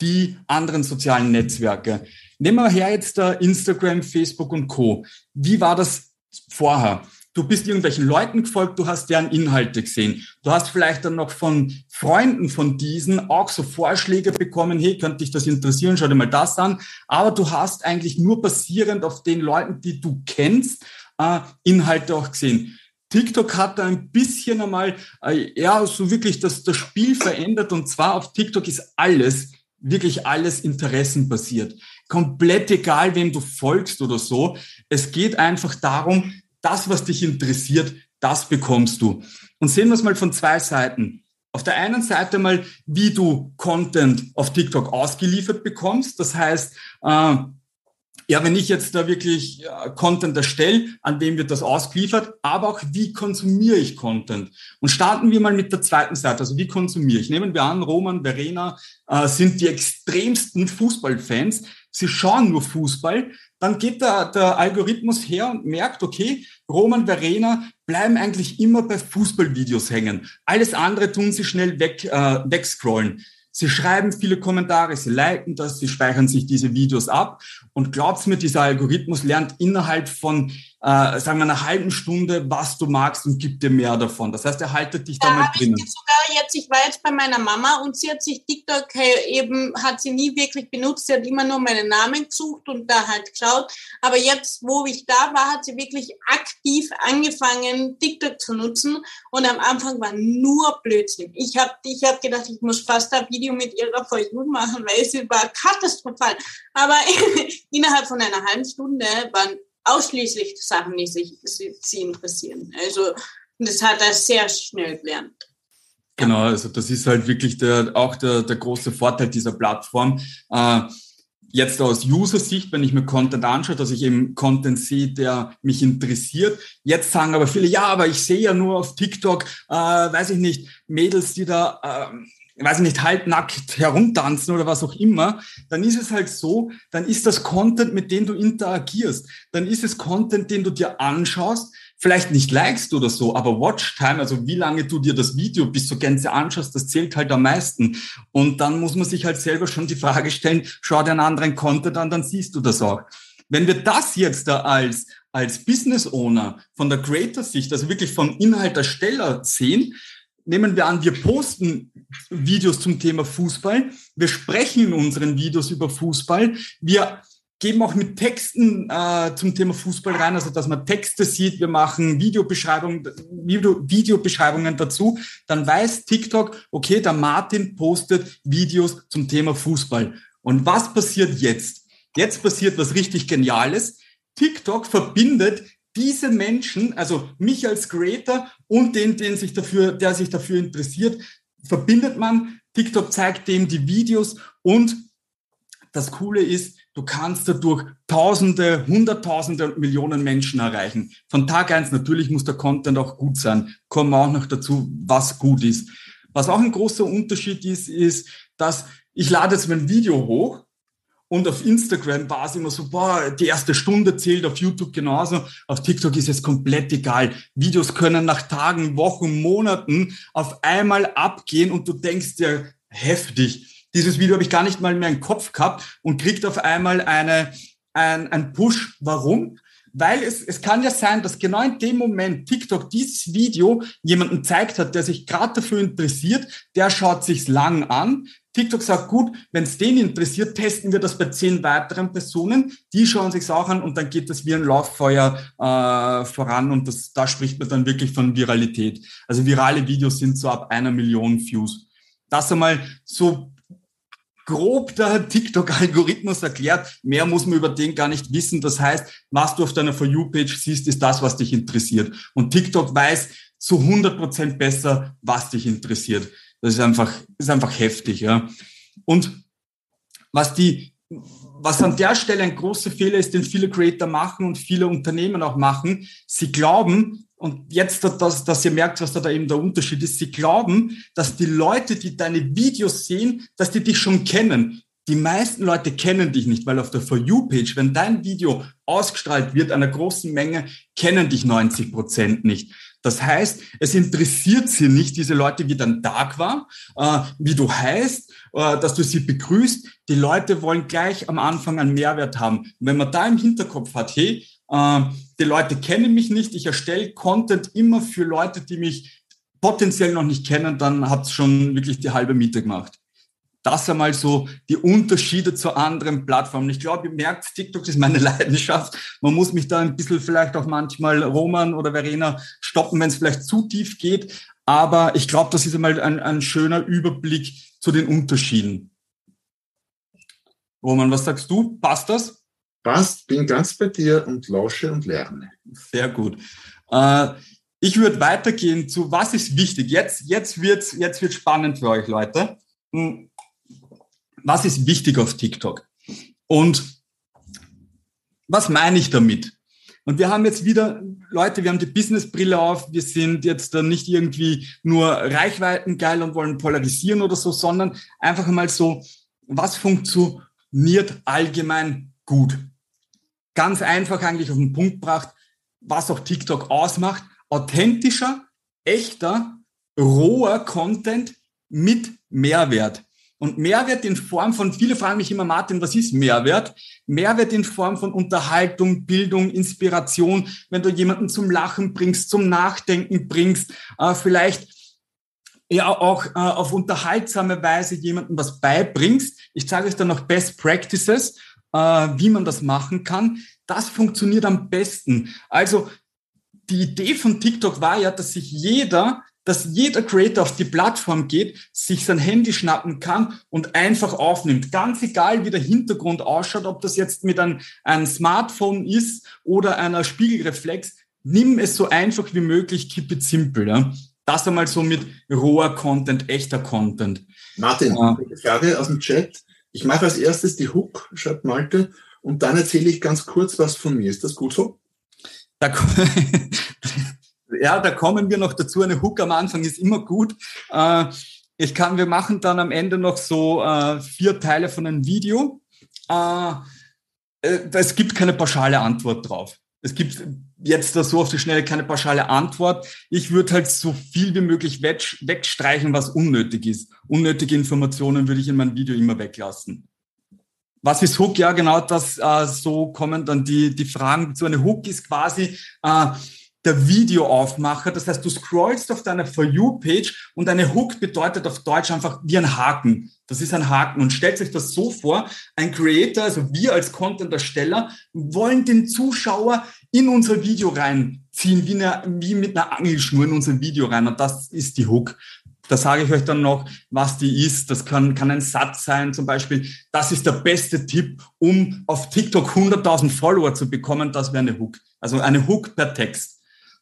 die anderen sozialen Netzwerke. Nehmen wir her jetzt da Instagram, Facebook und Co. Wie war das vorher? Du bist irgendwelchen Leuten gefolgt, du hast deren Inhalte gesehen. Du hast vielleicht dann noch von Freunden von diesen auch so Vorschläge bekommen, hey, könnte dich das interessieren, schau dir mal das an. Aber du hast eigentlich nur basierend auf den Leuten, die du kennst, äh, Inhalte auch gesehen. TikTok hat da ein bisschen einmal, äh, ja, so wirklich das, das Spiel verändert. Und zwar auf TikTok ist alles wirklich alles interessenbasiert. Komplett egal, wem du folgst oder so. Es geht einfach darum, das, was dich interessiert, das bekommst du. Und sehen wir es mal von zwei Seiten. Auf der einen Seite mal, wie du Content auf TikTok ausgeliefert bekommst. Das heißt, äh, ja, wenn ich jetzt da wirklich äh, Content erstelle, an wem wird das ausgeliefert, aber auch wie konsumiere ich Content? Und starten wir mal mit der zweiten Seite, also wie konsumiere ich? Nehmen wir an, Roman, Verena äh, sind die extremsten Fußballfans. Sie schauen nur Fußball, dann geht der, der Algorithmus her und merkt, okay, Roman, Verena bleiben eigentlich immer bei Fußballvideos hängen. Alles andere tun sie schnell weg, äh, wegscrollen. Sie schreiben viele Kommentare, sie liken das, sie speichern sich diese Videos ab und glaubst mir, dieser Algorithmus lernt innerhalb von äh, sagen wir, einer halben Stunde, was du magst und gibt dir mehr davon. Das heißt, er haltet dich da, da mal drinnen. Ich sogar jetzt, ich war jetzt bei meiner Mama und sie hat sich TikTok eben, hat sie nie wirklich benutzt. Sie hat immer nur meinen Namen gesucht und da halt geschaut. Aber jetzt, wo ich da war, hat sie wirklich aktiv angefangen, TikTok zu nutzen. Und am Anfang war nur Blödsinn. Ich habe ich hab gedacht, ich muss fast ein Video mit ihrer Folge machen, weil sie war katastrophal. Aber innerhalb von einer halben Stunde waren ausschließlich Sachen, die sich sie interessieren. Also das hat er sehr schnell gelernt. Genau, also das ist halt wirklich der, auch der, der große Vorteil dieser Plattform. Äh, jetzt aus User-Sicht, wenn ich mir Content anschaue, dass ich eben Content sehe, der mich interessiert. Jetzt sagen aber viele, ja, aber ich sehe ja nur auf TikTok, äh, weiß ich nicht, Mädels, die da äh, weiß nicht, halbnackt herumtanzen oder was auch immer, dann ist es halt so, dann ist das Content, mit dem du interagierst. Dann ist es Content, den du dir anschaust, vielleicht nicht likest oder so, aber Watchtime, also wie lange du dir das Video bis zur Gänze anschaust, das zählt halt am meisten. Und dann muss man sich halt selber schon die Frage stellen, schau dir einen anderen Content an, dann siehst du das auch. Wenn wir das jetzt da als, als Business Owner von der Creator-Sicht, also wirklich vom Inhaltersteller sehen, nehmen wir an, wir posten Videos zum Thema Fußball, wir sprechen in unseren Videos über Fußball, wir geben auch mit Texten äh, zum Thema Fußball rein, also dass man Texte sieht, wir machen Videobeschreibungen, Video, Videobeschreibungen dazu, dann weiß TikTok, okay, der Martin postet Videos zum Thema Fußball. Und was passiert jetzt? Jetzt passiert was richtig Geniales. TikTok verbindet diese Menschen, also mich als Creator und den, den sich dafür, der sich dafür interessiert, verbindet man. TikTok zeigt dem die Videos und das Coole ist, du kannst dadurch Tausende, Hunderttausende und Millionen Menschen erreichen. Von Tag eins natürlich muss der Content auch gut sein. Kommen wir auch noch dazu, was gut ist. Was auch ein großer Unterschied ist, ist, dass ich lade jetzt mein Video hoch und auf Instagram war es immer so, boah, die erste Stunde zählt, auf YouTube genauso. Auf TikTok ist es komplett egal. Videos können nach Tagen, Wochen, Monaten auf einmal abgehen und du denkst dir, heftig. dieses Video habe ich gar nicht mal mehr im Kopf gehabt und kriegt auf einmal eine, ein, ein Push. Warum? Weil es, es kann ja sein, dass genau in dem Moment TikTok dieses Video jemanden zeigt hat, der sich gerade dafür interessiert, der schaut sich's lang an. TikTok sagt, gut, wenn es den interessiert, testen wir das bei zehn weiteren Personen. Die schauen sich's auch an und dann geht das wie ein Lauffeuer äh, voran und das, da spricht man dann wirklich von Viralität. Also virale Videos sind so ab einer Million Views. Das einmal so grob der TikTok-Algorithmus erklärt. Mehr muss man über den gar nicht wissen. Das heißt, was du auf deiner For You-Page siehst, ist das, was dich interessiert. Und TikTok weiß zu 100 Prozent besser, was dich interessiert. Das ist einfach, ist einfach heftig, ja. Und was die, was an der Stelle ein großer Fehler ist, den viele Creator machen und viele Unternehmen auch machen, sie glauben, und jetzt, dass, dass ihr merkt, was da, da eben der Unterschied ist, sie glauben, dass die Leute, die deine Videos sehen, dass die dich schon kennen. Die meisten Leute kennen dich nicht, weil auf der For You-Page, wenn dein Video ausgestrahlt wird, einer großen Menge, kennen dich 90 Prozent nicht. Das heißt, es interessiert sie nicht, diese Leute, wie dein Tag war, äh, wie du heißt, äh, dass du sie begrüßt. Die Leute wollen gleich am Anfang einen Mehrwert haben. Und wenn man da im Hinterkopf hat, hey, äh, die Leute kennen mich nicht, ich erstelle Content immer für Leute, die mich potenziell noch nicht kennen, dann hat es schon wirklich die halbe Miete gemacht. Das einmal so die Unterschiede zu anderen Plattformen. Ich glaube, ihr merkt, TikTok ist meine Leidenschaft. Man muss mich da ein bisschen vielleicht auch manchmal Roman oder Verena stoppen, wenn es vielleicht zu tief geht. Aber ich glaube, das ist einmal ein, ein schöner Überblick zu den Unterschieden. Roman, was sagst du? Passt das? Passt, bin ganz bei dir und lausche und lerne. Sehr gut. Äh, ich würde weitergehen zu, was ist wichtig? Jetzt, jetzt wird jetzt wird spannend für euch, Leute. Was ist wichtig auf TikTok? Und was meine ich damit? Und wir haben jetzt wieder, Leute, wir haben die Businessbrille auf, wir sind jetzt dann nicht irgendwie nur Reichweiten geil und wollen polarisieren oder so, sondern einfach mal so, was funktioniert allgemein gut? ganz einfach eigentlich auf den Punkt gebracht, was auch TikTok ausmacht. Authentischer, echter, roher Content mit Mehrwert. Und Mehrwert in Form von, viele fragen mich immer, Martin, was ist Mehrwert? Mehrwert in Form von Unterhaltung, Bildung, Inspiration, wenn du jemanden zum Lachen bringst, zum Nachdenken bringst, äh, vielleicht ja auch äh, auf unterhaltsame Weise jemandem was beibringst. Ich zeige euch dann noch Best Practices, äh, wie man das machen kann. Das funktioniert am besten. Also die Idee von TikTok war ja, dass sich jeder, dass jeder Creator auf die Plattform geht, sich sein Handy schnappen kann und einfach aufnimmt. Ganz egal, wie der Hintergrund ausschaut, ob das jetzt mit einem, einem Smartphone ist oder einer Spiegelreflex, nimm es so einfach wie möglich, keep it simple. Ja? Das einmal so mit roher Content, echter Content. Martin, eine Frage aus dem Chat. Ich mache als erstes die Hook, schreibt Malte, und dann erzähle ich ganz kurz was von mir. Ist das gut so? Da, ja, da kommen wir noch dazu. Eine Hook am Anfang ist immer gut. Äh, ich kann, wir machen dann am Ende noch so äh, vier Teile von einem Video. Äh, es gibt keine pauschale Antwort drauf. Es gibt jetzt da so auf die Schnelle keine pauschale Antwort. Ich würde halt so viel wie möglich wegstreichen, was unnötig ist. Unnötige Informationen würde ich in meinem Video immer weglassen. Was ist Hook? Ja, genau das, äh, so kommen dann die, die Fragen. So eine Hook ist quasi äh, der Videoaufmacher. Das heißt, du scrollst auf deiner For You-Page und eine Hook bedeutet auf Deutsch einfach wie ein Haken. Das ist ein Haken. Und stellt sich das so vor, ein Creator, also wir als Content-Ersteller, wollen den Zuschauer in unser Video reinziehen, wie, eine, wie mit einer Angelschnur in unser Video rein. Und das ist die Hook. Da sage ich euch dann noch, was die ist. Das kann, kann ein Satz sein, zum Beispiel, das ist der beste Tipp, um auf TikTok 100.000 Follower zu bekommen. Das wäre eine Hook. Also eine Hook per Text.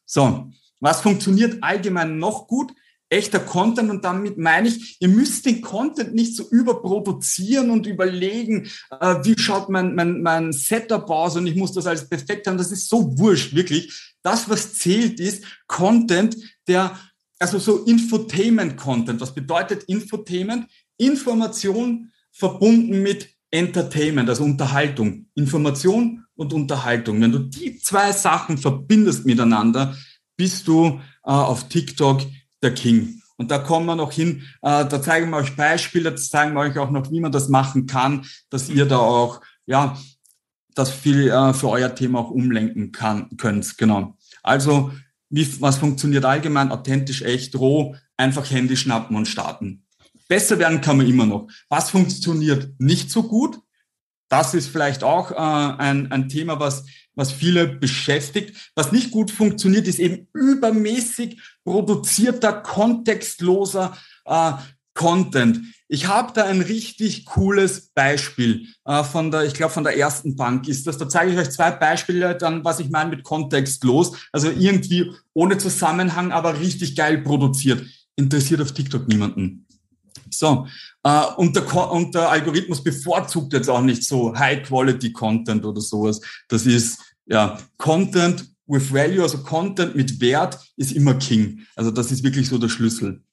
So, was funktioniert allgemein noch gut? Echter Content und damit meine ich, ihr müsst den Content nicht so überproduzieren und überlegen, äh, wie schaut mein, mein, mein Setup aus und ich muss das alles perfekt haben. Das ist so wurscht, wirklich. Das, was zählt, ist Content, der, also so Infotainment-Content. Was bedeutet Infotainment? Information verbunden mit Entertainment, also Unterhaltung. Information und Unterhaltung. Wenn du die zwei Sachen verbindest miteinander, bist du äh, auf TikTok der King. Und da kommen wir noch hin, äh, da zeigen wir euch Beispiele, da zeigen wir euch auch noch, wie man das machen kann, dass ihr da auch, ja, das viel äh, für euer Thema auch umlenken kann, könnt. Genau. Also, wie, was funktioniert allgemein? Authentisch, echt, roh, einfach Handy schnappen und starten. Besser werden kann man immer noch. Was funktioniert nicht so gut? Das ist vielleicht auch äh, ein, ein Thema, was, was viele beschäftigt. Was nicht gut funktioniert, ist eben übermäßig produzierter, kontextloser äh, Content. Ich habe da ein richtig cooles Beispiel äh, von der, ich glaube von der ersten Bank ist das. Da zeige ich euch zwei Beispiele, dann was ich meine mit kontextlos. Also irgendwie ohne Zusammenhang, aber richtig geil produziert. Interessiert auf TikTok niemanden. So, äh, und, der, und der Algorithmus bevorzugt jetzt auch nicht so High-Quality-Content oder sowas. Das ist ja Content with Value, also Content mit Wert ist immer King. Also das ist wirklich so der Schlüssel.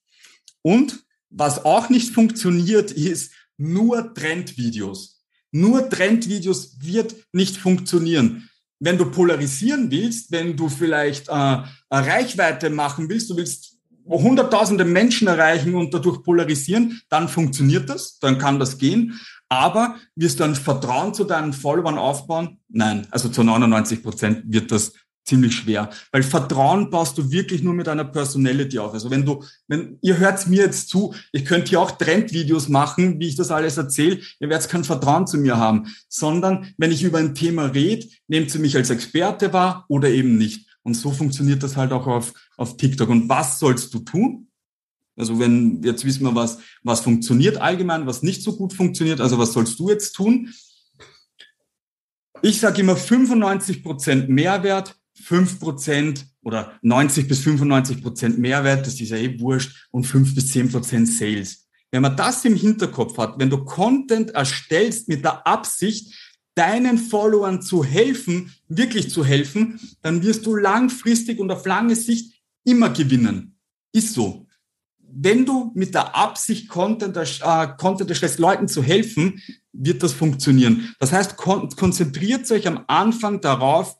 Und was auch nicht funktioniert, ist nur Trendvideos. Nur Trendvideos wird nicht funktionieren. Wenn du polarisieren willst, wenn du vielleicht äh, Reichweite machen willst, du willst hunderttausende Menschen erreichen und dadurch polarisieren, dann funktioniert das, dann kann das gehen. Aber wirst du ein Vertrauen zu deinen Followern aufbauen? Nein, also zu 99 Prozent wird das ziemlich schwer, weil Vertrauen baust du wirklich nur mit einer Personality auf. Also wenn du, wenn ihr hört mir jetzt zu, ich könnte hier auch Trendvideos machen, wie ich das alles erzähle, ihr werdet kein Vertrauen zu mir haben, sondern wenn ich über ein Thema rede, nehmt ihr mich als Experte wahr oder eben nicht. Und so funktioniert das halt auch auf, auf TikTok. Und was sollst du tun? Also wenn, jetzt wissen wir, was, was funktioniert allgemein, was nicht so gut funktioniert. Also was sollst du jetzt tun? Ich sage immer 95 Prozent Mehrwert, 5 Prozent oder 90 bis 95 Prozent Mehrwert, das ist ja eh wurscht, und 5 bis 10 Prozent Sales. Wenn man das im Hinterkopf hat, wenn du Content erstellst mit der Absicht, deinen Followern zu helfen, wirklich zu helfen, dann wirst du langfristig und auf lange Sicht immer gewinnen. Ist so. Wenn du mit der Absicht Content, äh, Content erstellst, Leuten zu helfen, wird das funktionieren. Das heißt, kon konzentriert euch am Anfang darauf,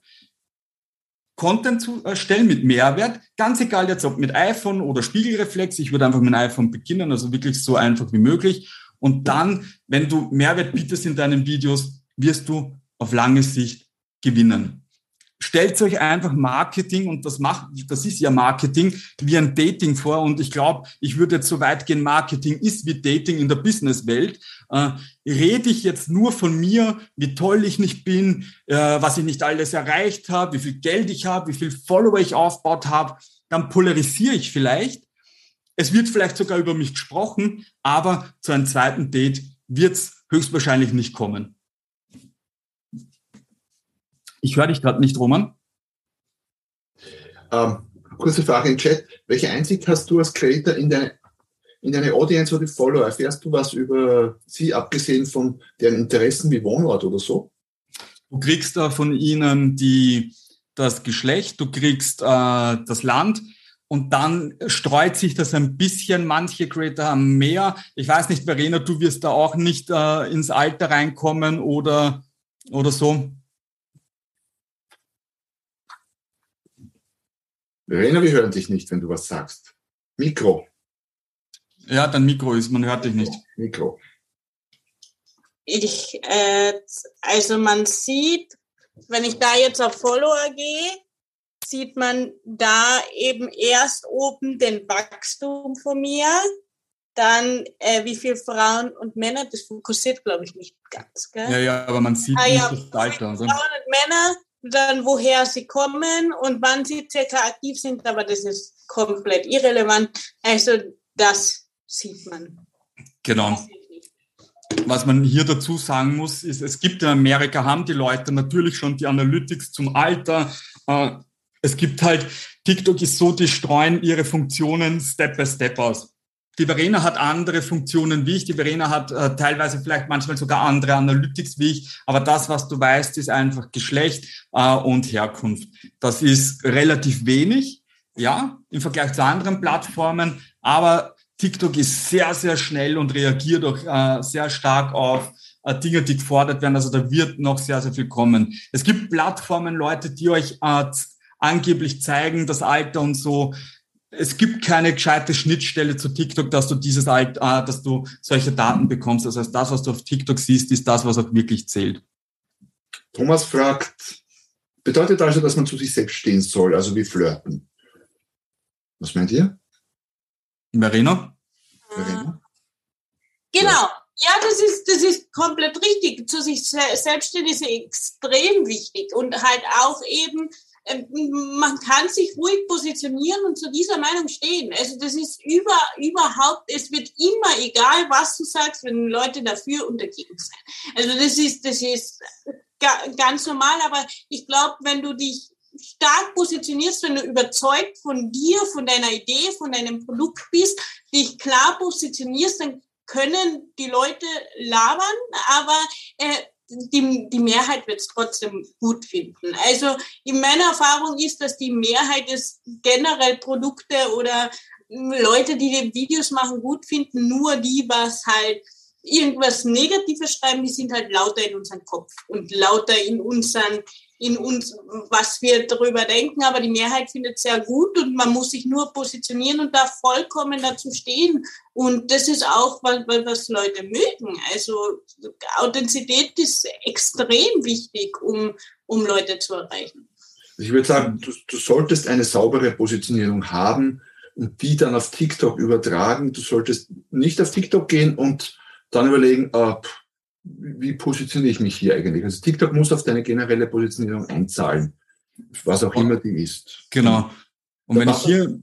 Content zu erstellen mit Mehrwert, ganz egal jetzt ob mit iPhone oder Spiegelreflex, ich würde einfach mit einem iPhone beginnen, also wirklich so einfach wie möglich. Und dann, wenn du Mehrwert bietest in deinen Videos, wirst du auf lange Sicht gewinnen. Stellt euch einfach Marketing und das macht, das ist ja Marketing wie ein Dating vor und ich glaube, ich würde jetzt so weit gehen, Marketing ist wie Dating in der Businesswelt. Äh, rede ich jetzt nur von mir, wie toll ich nicht bin, äh, was ich nicht alles erreicht habe, wie viel Geld ich habe, wie viel Follower ich aufgebaut habe, dann polarisiere ich vielleicht. Es wird vielleicht sogar über mich gesprochen, aber zu einem zweiten Date wird es höchstwahrscheinlich nicht kommen. Ich höre dich gerade nicht, Roman. Ähm, kurze Frage im Chat. Welche Einsicht hast du als Creator in deine, in deine Audience oder die Follower? Erfährst du was über sie, abgesehen von deren Interessen wie Wohnort oder so? Du kriegst da von ihnen die, das Geschlecht, du kriegst äh, das Land und dann streut sich das ein bisschen. Manche Creator haben mehr. Ich weiß nicht, Verena, du wirst da auch nicht äh, ins Alter reinkommen oder, oder so. Verena, wir hören dich nicht, wenn du was sagst. Mikro. Ja, dein Mikro ist, man hört dich nicht. Mikro. Ich, äh, also man sieht, wenn ich da jetzt auf Follower gehe, sieht man da eben erst oben den Wachstum von mir, dann äh, wie viele Frauen und Männer, das fokussiert glaube ich nicht ganz. Gell? Ja, ja, aber man sieht ah, nicht ja, das Alter. Also. Frauen und Männer, dann woher sie kommen und wann sie circa aktiv sind, aber das ist komplett irrelevant. Also das sieht man. Genau. Was man hier dazu sagen muss, ist, es gibt in Amerika, haben die Leute natürlich schon die Analytics zum Alter. Äh, es gibt halt, TikTok ist so, die streuen ihre Funktionen Step by Step aus. Die Verena hat andere Funktionen wie ich. Die Verena hat äh, teilweise vielleicht manchmal sogar andere Analytics wie ich. Aber das, was du weißt, ist einfach Geschlecht äh, und Herkunft. Das ist relativ wenig, ja, im Vergleich zu anderen Plattformen. Aber TikTok ist sehr, sehr schnell und reagiert auch äh, sehr stark auf äh, Dinge, die gefordert werden. Also da wird noch sehr, sehr viel kommen. Es gibt Plattformen, Leute, die euch äh, angeblich zeigen, das Alter und so es gibt keine gescheite Schnittstelle zu TikTok, dass du dieses alt, äh, dass du solche Daten bekommst. Das heißt, das, was du auf TikTok siehst, ist das, was auch wirklich zählt. Thomas fragt, bedeutet also, dass man zu sich selbst stehen soll, also wie flirten? Was meint ihr? Verena? Verena? Genau. Ja, das ist, das ist komplett richtig. Zu sich selbst stehen ist extrem wichtig und halt auch eben, man kann sich ruhig positionieren und zu dieser Meinung stehen. Also das ist über, überhaupt, es wird immer egal, was du sagst, wenn Leute dafür und dagegen sind. Also das ist, das ist ganz normal, aber ich glaube, wenn du dich stark positionierst, wenn du überzeugt von dir, von deiner Idee, von deinem Produkt bist, dich klar positionierst, dann können die Leute labern, aber äh, die, die Mehrheit wird es trotzdem gut finden. Also in meiner Erfahrung ist, dass die Mehrheit es generell Produkte oder Leute, die die Videos machen, gut finden, nur die, was halt irgendwas Negatives schreiben, die sind halt lauter in unserem Kopf und lauter in unseren, in uns, was wir darüber denken. Aber die Mehrheit findet es sehr gut und man muss sich nur positionieren und da vollkommen dazu stehen. Und das ist auch, was, was Leute mögen. Also Authentizität ist extrem wichtig, um, um Leute zu erreichen. Ich würde sagen, du, du solltest eine saubere Positionierung haben und die dann auf TikTok übertragen. Du solltest nicht auf TikTok gehen und dann überlegen, äh, wie positioniere ich mich hier eigentlich? Also TikTok muss auf deine generelle Positionierung einzahlen, was auch immer die ist. Genau. Und wenn ich hier,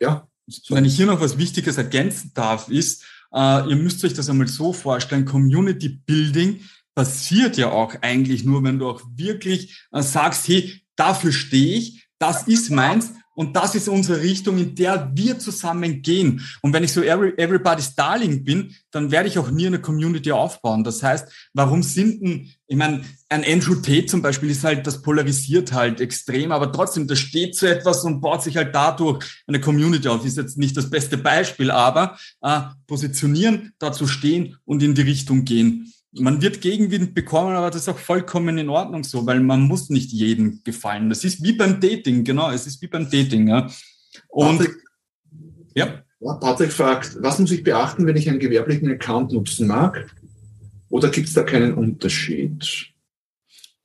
ja, wenn ich hier noch was Wichtiges ergänzen darf, ist, äh, ihr müsst euch das einmal so vorstellen, Community Building passiert ja auch eigentlich nur, wenn du auch wirklich äh, sagst, hey, dafür stehe ich, das ist meins und das ist unsere Richtung, in der wir zusammen gehen. Und wenn ich so everybody's Darling bin, dann werde ich auch nie eine Community aufbauen. Das heißt, warum sind denn, ich meine, ein Andrew Tate zum Beispiel ist halt, das polarisiert halt extrem, aber trotzdem, das steht zu etwas und baut sich halt dadurch eine Community auf. Ist jetzt nicht das beste Beispiel, aber äh, positionieren, dazu stehen und in die Richtung gehen man wird Gegenwind bekommen, aber das ist auch vollkommen in Ordnung so, weil man muss nicht jedem gefallen. Das ist wie beim Dating, genau, es ist wie beim Dating. Ja. Und Patrick, ja. Patrick fragt, was muss ich beachten, wenn ich einen gewerblichen Account nutzen mag? Oder gibt es da keinen Unterschied?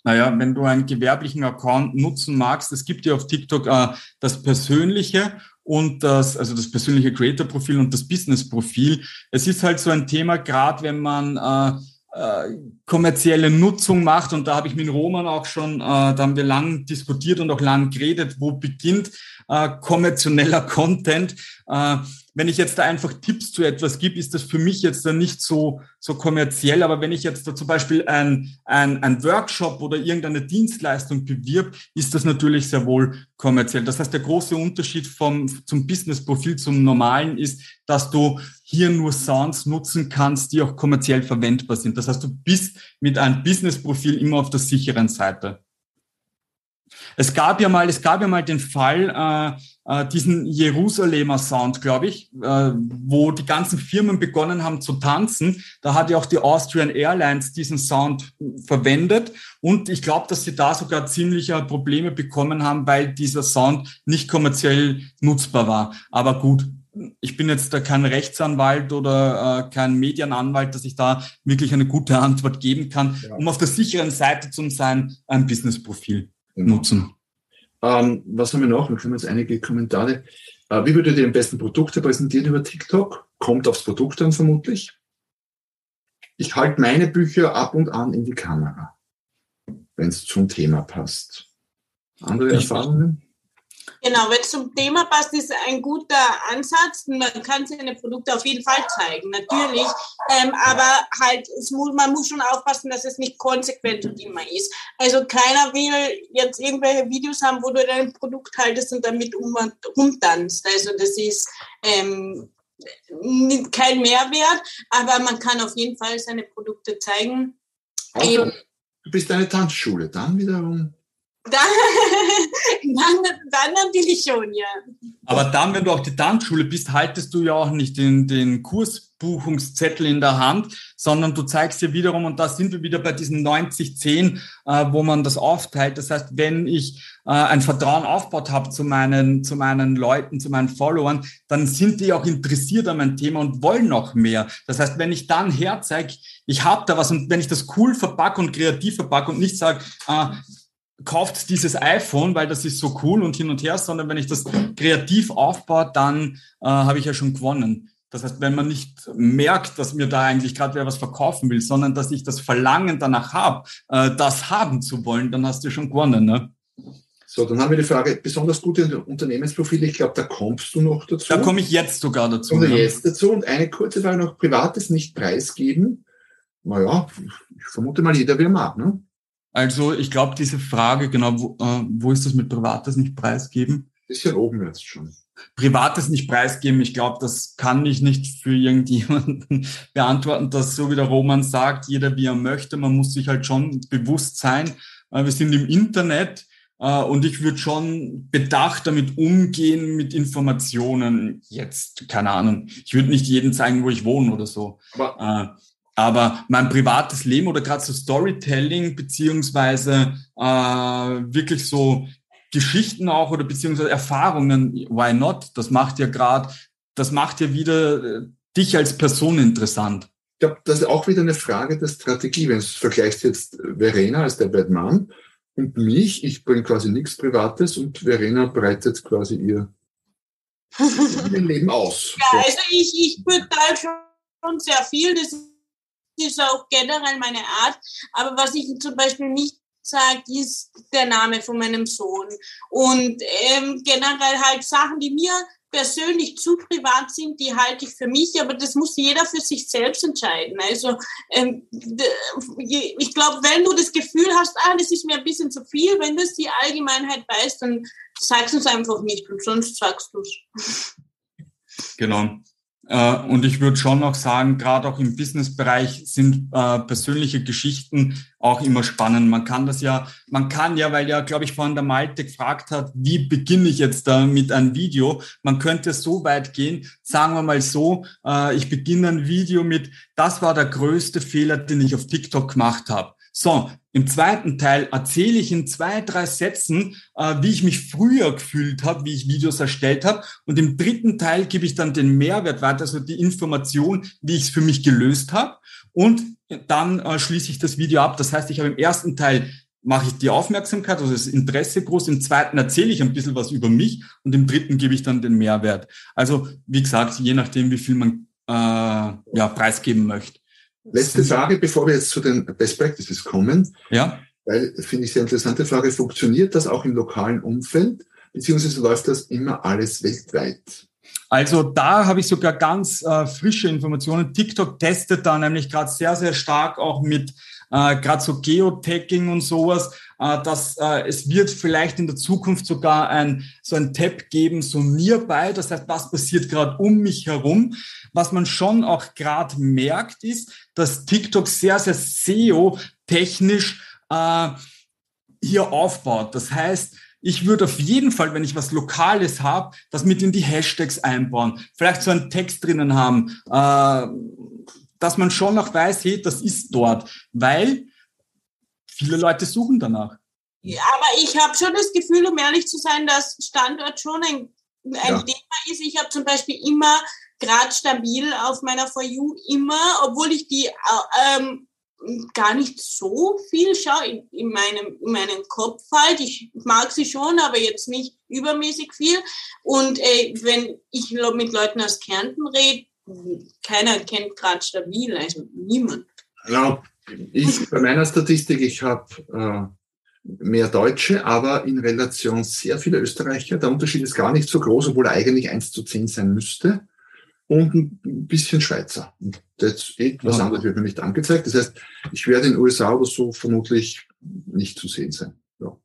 Naja, wenn du einen gewerblichen Account nutzen magst, es gibt ja auf TikTok äh, das persönliche und das, also das persönliche Creator-Profil und das Business-Profil. Es ist halt so ein Thema, gerade wenn man äh, äh, kommerzielle Nutzung macht. Und da habe ich mit Roman auch schon, äh, da haben wir lang diskutiert und auch lang geredet, wo beginnt äh, kommerzieller Content. Äh, wenn ich jetzt da einfach Tipps zu etwas gebe, ist das für mich jetzt da nicht so, so kommerziell. Aber wenn ich jetzt da zum Beispiel ein, ein, ein Workshop oder irgendeine Dienstleistung bewirb, ist das natürlich sehr wohl kommerziell. Das heißt, der große Unterschied vom, zum Business-Profil zum normalen ist, dass du hier nur Sounds nutzen kannst, die auch kommerziell verwendbar sind. Das heißt, du bist mit einem Business-Profil immer auf der sicheren Seite. Es gab ja mal, es gab ja mal den Fall, äh, äh, diesen Jerusalemer Sound, glaube ich, äh, wo die ganzen Firmen begonnen haben zu tanzen. Da hat ja auch die Austrian Airlines diesen Sound verwendet. Und ich glaube, dass sie da sogar ziemliche Probleme bekommen haben, weil dieser Sound nicht kommerziell nutzbar war. Aber gut, ich bin jetzt da kein Rechtsanwalt oder äh, kein Medienanwalt, dass ich da wirklich eine gute Antwort geben kann, ja. um auf der sicheren Seite zu sein, ein Businessprofil. Nutzen. Ähm, was haben wir noch? Wir haben jetzt einige Kommentare. Äh, wie würdet ihr am besten Produkte präsentieren über TikTok? Kommt aufs Produkt dann vermutlich. Ich halte meine Bücher ab und an in die Kamera, wenn es zum Thema passt. Andere Erfahrungen? Genau, wenn zum Thema passt, ist ein guter Ansatz. Man kann seine Produkte auf jeden Fall zeigen, natürlich. Ähm, aber halt, es muss, man muss schon aufpassen, dass es nicht konsequent und immer ist. Also keiner will jetzt irgendwelche Videos haben, wo du dein Produkt haltest und damit um, rumtanzt. Also das ist ähm, kein Mehrwert, aber man kann auf jeden Fall seine Produkte zeigen. Also, du bist eine Tanzschule, dann wiederum Dann, dann, dann natürlich schon, ja. Aber dann, wenn du auf die Tanzschule bist, haltest du ja auch nicht den, den Kursbuchungszettel in der Hand, sondern du zeigst dir wiederum, und da sind wir wieder bei diesen 90-10, äh, wo man das aufteilt. Das heißt, wenn ich äh, ein Vertrauen aufgebaut habe zu meinen, zu meinen Leuten, zu meinen Followern, dann sind die auch interessiert an mein Thema und wollen noch mehr. Das heißt, wenn ich dann herzeige, ich habe da was und wenn ich das cool verpacke und kreativ verpacke und nicht sage, äh, kauft dieses iPhone, weil das ist so cool und hin und her, sondern wenn ich das kreativ aufbaue, dann äh, habe ich ja schon gewonnen. Das heißt, wenn man nicht merkt, dass mir da eigentlich gerade wer was verkaufen will, sondern dass ich das Verlangen danach habe, äh, das haben zu wollen, dann hast du schon gewonnen. Ne? So, dann haben wir die Frage, besonders gute Unternehmensprofile, ich glaube, da kommst du noch dazu. Da komme ich jetzt sogar dazu. Oder ja. jetzt dazu. Und eine kurze Frage noch, Privates nicht preisgeben. Naja, ich vermute mal, jeder, er mag. Ne? Also ich glaube, diese Frage, genau, wo, äh, wo ist das mit Privates nicht preisgeben? Bisschen oben jetzt schon. Privates nicht preisgeben, ich glaube, das kann ich nicht für irgendjemanden beantworten, dass so wie der Roman sagt, jeder wie er möchte, man muss sich halt schon bewusst sein, äh, wir sind im Internet äh, und ich würde schon bedacht damit umgehen mit Informationen. Jetzt, keine Ahnung, ich würde nicht jedem zeigen, wo ich wohne oder so. Aber äh, aber mein privates Leben oder gerade so Storytelling beziehungsweise äh, wirklich so Geschichten auch oder beziehungsweise Erfahrungen, why not? Das macht ja gerade, das macht ja wieder äh, dich als Person interessant. Ich glaube, das ist auch wieder eine Frage der Strategie. Wenn du vergleichst jetzt Verena als der Batman und mich, ich bringe quasi nichts Privates und Verena breitet quasi ihr Leben aus. Ja, also ich, ich beteile schon sehr viel. Das ist auch generell meine Art. Aber was ich zum Beispiel nicht sage, ist der Name von meinem Sohn. Und ähm, generell halt Sachen, die mir persönlich zu privat sind, die halte ich für mich, aber das muss jeder für sich selbst entscheiden. Also ähm, ich glaube, wenn du das Gefühl hast, ah, das ist mir ein bisschen zu viel, wenn das die Allgemeinheit weiß, dann sagst du es einfach nicht und sonst sagst du es. Genau. Äh, und ich würde schon noch sagen, gerade auch im Businessbereich sind äh, persönliche Geschichten auch immer spannend. Man kann das ja, man kann ja, weil ja, glaube ich, vorhin der Malte gefragt hat, wie beginne ich jetzt da mit einem Video? Man könnte so weit gehen, sagen wir mal so, äh, ich beginne ein Video mit, das war der größte Fehler, den ich auf TikTok gemacht habe. So, im zweiten Teil erzähle ich in zwei, drei Sätzen, äh, wie ich mich früher gefühlt habe, wie ich Videos erstellt habe. Und im dritten Teil gebe ich dann den Mehrwert weiter, also die Information, wie ich es für mich gelöst habe. Und dann äh, schließe ich das Video ab. Das heißt, ich habe im ersten Teil mache ich die Aufmerksamkeit, also das Interesse groß. Im zweiten erzähle ich ein bisschen was über mich und im dritten gebe ich dann den Mehrwert. Also wie gesagt, je nachdem, wie viel man äh, ja, preisgeben möchte. Letzte Frage, bevor wir jetzt zu den Best Practices kommen. Ja. Weil, finde ich, sehr interessante Frage. Funktioniert das auch im lokalen Umfeld? Beziehungsweise läuft das immer alles weltweit? Also da habe ich sogar ganz äh, frische Informationen. TikTok testet da nämlich gerade sehr, sehr stark auch mit äh, gerade so Geotagging und sowas, äh, dass äh, es wird vielleicht in der Zukunft sogar ein so ein Tab geben, so nearby, das heißt, was passiert gerade um mich herum. Was man schon auch gerade merkt, ist, dass TikTok sehr, sehr SEO-technisch äh, hier aufbaut. Das heißt, ich würde auf jeden Fall, wenn ich was Lokales habe, das mit in die Hashtags einbauen. Vielleicht so einen Text drinnen haben, äh, dass man schon noch weiß, hey, das ist dort, weil viele Leute suchen danach. Ja, aber ich habe schon das Gefühl, um ehrlich zu sein, dass Standort schon ein, ein ja. Thema ist. Ich habe zum Beispiel immer gerade stabil auf meiner For You immer, obwohl ich die ähm, gar nicht so viel schaue in, in, meinem, in meinem Kopf halt. Ich mag sie schon, aber jetzt nicht übermäßig viel. Und äh, wenn ich mit Leuten aus Kärnten rede, keiner kennt gerade stabil, also niemand. Ja, ich bei meiner Statistik, ich habe äh, mehr Deutsche, aber in Relation sehr viele Österreicher. Der Unterschied ist gar nicht so groß, obwohl er eigentlich 1 zu 10 sein müsste und ein bisschen Schweizer. Und das eh, was ja. anderes wird mir nicht angezeigt. Das heißt, ich werde in den USA oder so vermutlich nicht zu sehen sein. Ja.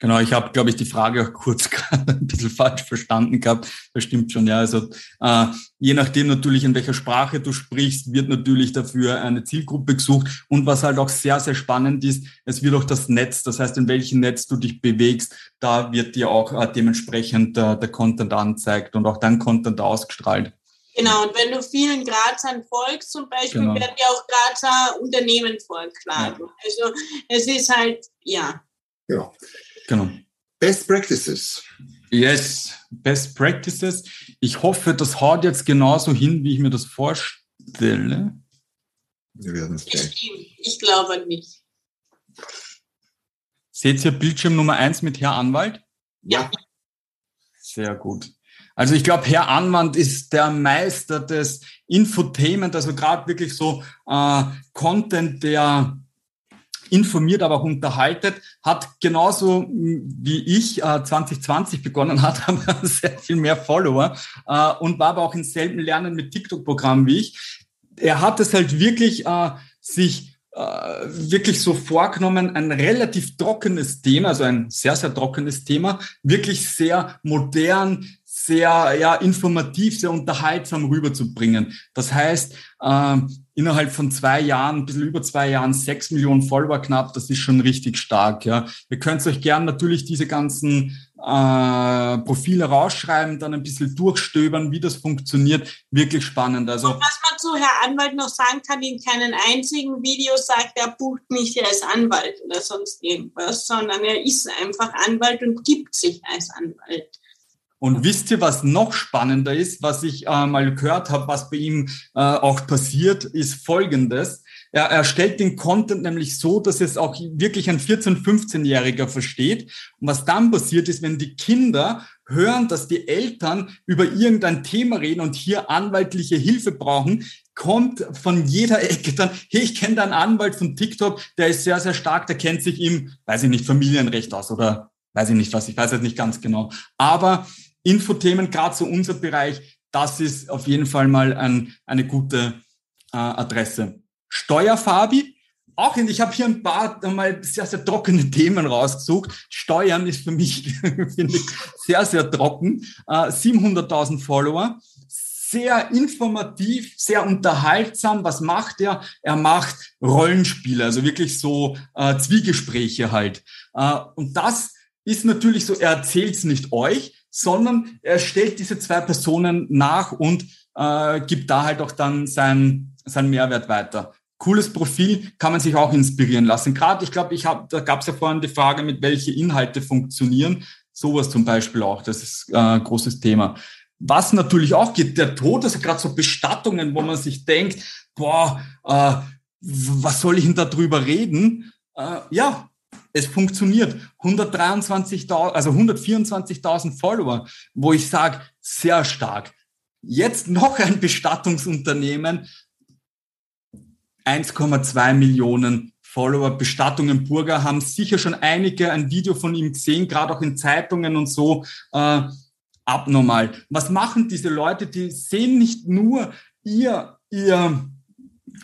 Genau, ich habe, glaube ich, die Frage auch kurz ein bisschen falsch verstanden gehabt. Das stimmt schon, ja. Also äh, je nachdem natürlich, in welcher Sprache du sprichst, wird natürlich dafür eine Zielgruppe gesucht. Und was halt auch sehr, sehr spannend ist, es wird auch das Netz, das heißt, in welchem Netz du dich bewegst, da wird dir auch äh, dementsprechend äh, der Content anzeigt und auch dein Content ausgestrahlt. Genau, und wenn du vielen Grazern folgst, zum Beispiel, genau. werden dir auch Grazer Unternehmen vorgeschlagen. Ja. Also es ist halt, ja. Ja. Genau. Best Practices. Yes, Best Practices. Ich hoffe, das haut jetzt genauso hin, wie ich mir das vorstelle. Wir werden es gleich. Ich glaube nicht. Seht ihr Bildschirm Nummer 1 mit Herr Anwalt? Ja. Sehr gut. Also ich glaube, Herr Anwand ist der Meister des Infotainment, also gerade wirklich so äh, Content, der informiert, aber auch unterhaltet, hat genauso hm, wie ich äh, 2020 begonnen hat, aber sehr viel mehr Follower äh, und war aber auch im selben Lernen mit TikTok-Programm wie ich. Er hat es halt wirklich äh, sich wirklich so vorgenommen, ein relativ trockenes Thema, also ein sehr, sehr trockenes Thema, wirklich sehr modern, sehr ja, informativ, sehr unterhaltsam rüberzubringen. Das heißt, äh, innerhalb von zwei Jahren, ein bisschen über zwei Jahren, sechs Millionen Follower knapp, das ist schon richtig stark. Ja. Ihr könnt euch gern natürlich diese ganzen äh, Profile rausschreiben, dann ein bisschen durchstöbern, wie das funktioniert. Wirklich spannend. Also, Und was man zu Herr Anwalt noch sagen kann, in keinem einzigen Video sagt, er bucht mich als Anwalt oder sonst irgendwas, sondern er ist einfach Anwalt und gibt sich als Anwalt. Und wisst ihr, was noch spannender ist, was ich äh, mal gehört habe, was bei ihm äh, auch passiert, ist Folgendes. Er, er stellt den Content nämlich so, dass es auch wirklich ein 14-, 15-Jähriger versteht. Und was dann passiert ist, wenn die Kinder hören, dass die Eltern über irgendein Thema reden und hier anwaltliche Hilfe brauchen, kommt von jeder Ecke dann, hey, ich kenne da einen Anwalt von TikTok, der ist sehr, sehr stark, der kennt sich im, weiß ich nicht, Familienrecht aus oder weiß ich nicht was, ich weiß jetzt nicht ganz genau. Aber Infothemen, gerade so unser Bereich, das ist auf jeden Fall mal ein, eine gute äh, Adresse. Steuerfabi, auch in, ich habe hier ein paar mal sehr, sehr trockene Themen rausgesucht. Steuern ist für mich, finde ich, sehr, sehr trocken. Äh, 700.000 Follower, sehr informativ, sehr unterhaltsam. Was macht er? Er macht Rollenspiele, also wirklich so äh, Zwiegespräche halt. Äh, und das ist natürlich so, er erzählt es nicht euch, sondern er stellt diese zwei Personen nach und äh, gibt da halt auch dann sein, sein Mehrwert weiter. Cooles Profil, kann man sich auch inspirieren lassen. Gerade, ich glaube, ich habe, da gab es ja vorhin die Frage, mit welche Inhalte funktionieren. Sowas zum Beispiel auch, das ist äh, ein großes Thema. Was natürlich auch geht, der Tod, also gerade so Bestattungen, wo man sich denkt, boah, äh, was soll ich denn da drüber reden? Äh, ja, es funktioniert. 123.000, also 124.000 Follower, wo ich sage, sehr stark. Jetzt noch ein Bestattungsunternehmen, 1,2 Millionen Follower. Bestattungen Burger haben sicher schon einige ein Video von ihm gesehen, gerade auch in Zeitungen und so. Äh, abnormal. Was machen diese Leute? Die sehen nicht nur ihr, ihr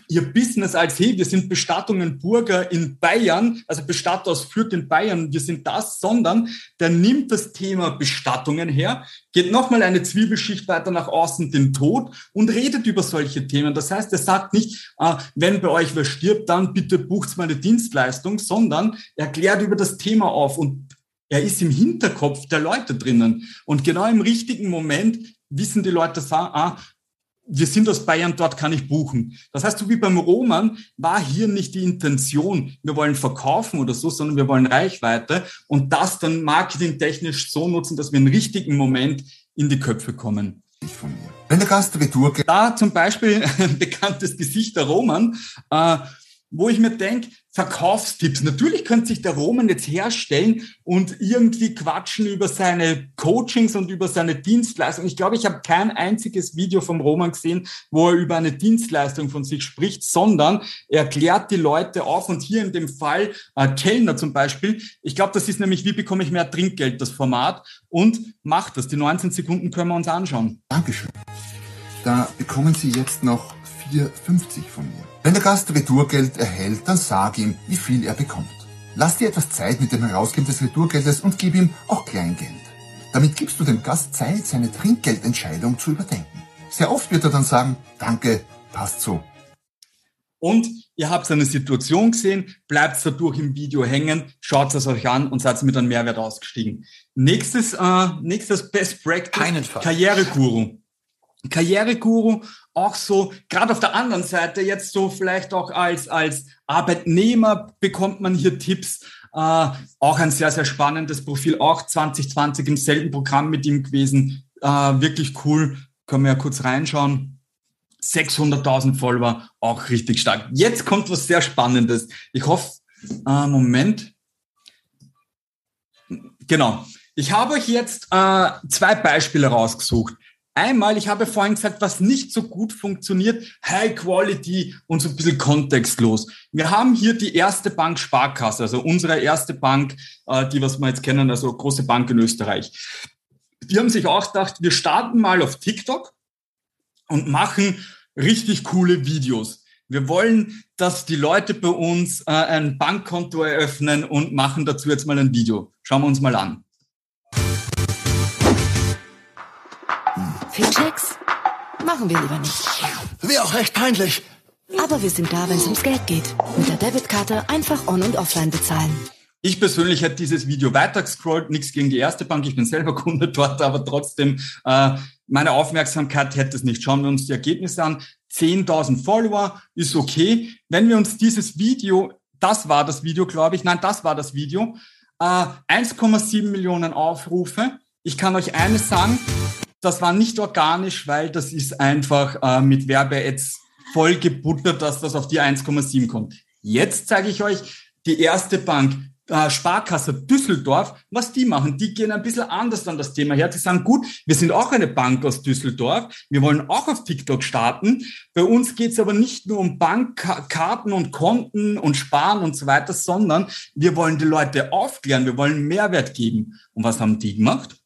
ihr Business als, hey, wir sind Bestattungen Burger in Bayern, also Bestatter aus Fürth in Bayern, wir sind das, sondern der nimmt das Thema Bestattungen her, geht nochmal eine Zwiebelschicht weiter nach außen, den Tod und redet über solche Themen. Das heißt, er sagt nicht, äh, wenn bei euch wer stirbt, dann bitte bucht meine Dienstleistung, sondern er klärt über das Thema auf und er ist im Hinterkopf der Leute drinnen. Und genau im richtigen Moment wissen die Leute, ah, wir sind aus Bayern, dort kann ich buchen. Das heißt, so wie beim Roman war hier nicht die Intention, wir wollen verkaufen oder so, sondern wir wollen Reichweite und das dann marketingtechnisch so nutzen, dass wir im richtigen Moment in die Köpfe kommen. Wenn der Gast Retour Da zum Beispiel ein bekanntes Gesicht der Roman, äh, wo ich mir denke, Verkaufstipps. Natürlich könnte sich der Roman jetzt herstellen und irgendwie quatschen über seine Coachings und über seine Dienstleistung. Ich glaube, ich habe kein einziges Video vom Roman gesehen, wo er über eine Dienstleistung von sich spricht, sondern er klärt die Leute auf und hier in dem Fall äh, Kellner zum Beispiel. Ich glaube, das ist nämlich, wie bekomme ich mehr Trinkgeld, das Format und macht das. Die 19 Sekunden können wir uns anschauen. Dankeschön. Da bekommen Sie jetzt noch 4,50 von mir. Wenn der Gast Retourgeld erhält, dann sag ihm, wie viel er bekommt. Lass dir etwas Zeit mit dem Herausgeben des Retourgeldes und gib ihm auch Kleingeld. Damit gibst du dem Gast Zeit, seine Trinkgeldentscheidung zu überdenken. Sehr oft wird er dann sagen, danke, passt so. Und ihr habt eine Situation gesehen, bleibt dadurch im Video hängen, schaut es euch an und seid mit einem Mehrwert ausgestiegen. Nächstes, äh, nächstes Best Practice, Karriereguru. Karriereguru, auch so, gerade auf der anderen Seite, jetzt so vielleicht auch als, als Arbeitnehmer bekommt man hier Tipps. Äh, auch ein sehr, sehr spannendes Profil, auch 2020 im selben Programm mit ihm gewesen. Äh, wirklich cool. Können wir ja kurz reinschauen. 600.000 Follower, auch richtig stark. Jetzt kommt was sehr Spannendes. Ich hoffe, äh, Moment. Genau. Ich habe euch jetzt äh, zwei Beispiele rausgesucht. Einmal, ich habe vorhin gesagt, was nicht so gut funktioniert, High Quality und so ein bisschen kontextlos. Wir haben hier die erste Bank Sparkasse, also unsere erste Bank, äh, die was wir jetzt kennen, also große Bank in Österreich. Die haben sich auch gedacht, wir starten mal auf TikTok und machen richtig coole Videos. Wir wollen, dass die Leute bei uns äh, ein Bankkonto eröffnen und machen dazu jetzt mal ein Video. Schauen wir uns mal an. Viel Checks? Machen wir lieber nicht. Wäre auch recht peinlich. Aber wir sind da, wenn es ums Geld geht. Mit der Debitkarte einfach on- und offline bezahlen. Ich persönlich hätte dieses Video weitergescrollt, nichts gegen die erste Bank, ich bin selber Kunde dort, aber trotzdem, äh, meine Aufmerksamkeit hätte es nicht. Schauen wir uns die Ergebnisse an. 10.000 Follower ist okay. Wenn wir uns dieses Video, das war das Video, glaube ich, nein, das war das Video, äh, 1,7 Millionen Aufrufe. Ich kann euch eines sagen, das war nicht organisch, weil das ist einfach äh, mit Werbe-Ads voll gebuttert, dass das auf die 1,7 kommt. Jetzt zeige ich euch die erste Bank, äh, Sparkasse Düsseldorf, was die machen. Die gehen ein bisschen anders an das Thema her. Die sagen, gut, wir sind auch eine Bank aus Düsseldorf, wir wollen auch auf TikTok starten. Bei uns geht es aber nicht nur um Bankkarten und Konten und Sparen und so weiter, sondern wir wollen die Leute aufklären, wir wollen Mehrwert geben. Und was haben die gemacht?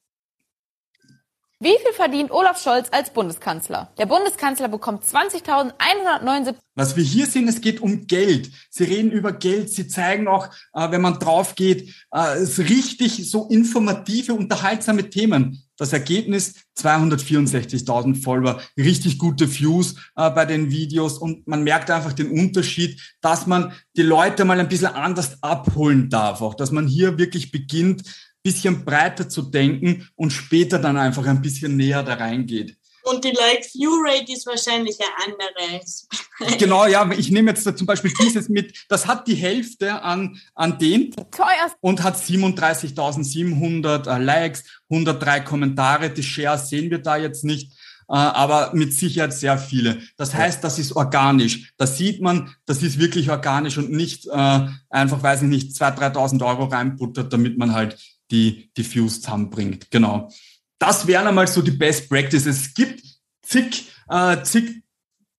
Wie viel verdient Olaf Scholz als Bundeskanzler? Der Bundeskanzler bekommt 20.179. Was wir hier sehen, es geht um Geld. Sie reden über Geld. Sie zeigen auch, äh, wenn man drauf geht, äh, richtig so informative, unterhaltsame Themen. Das Ergebnis 264.000 Follower, richtig gute Views äh, bei den Videos und man merkt einfach den Unterschied, dass man die Leute mal ein bisschen anders abholen darf, auch dass man hier wirklich beginnt, bisschen breiter zu denken und später dann einfach ein bisschen näher da reingeht. Und die Like-View-Rate ist wahrscheinlich eine andere. genau, ja, ich nehme jetzt zum Beispiel dieses mit, das hat die Hälfte an, an den Teuerst. und hat 37.700 äh, Likes, 103 Kommentare. Die Shares sehen wir da jetzt nicht, äh, aber mit Sicherheit sehr viele. Das heißt, das ist organisch. Da sieht man, das ist wirklich organisch und nicht äh, einfach, weiß ich nicht, 2.000, 3.000 Euro reinbuttert, damit man halt die, die zusammenbringt. Genau. Das wären einmal so die Best Practices. Es gibt zig, äh, zig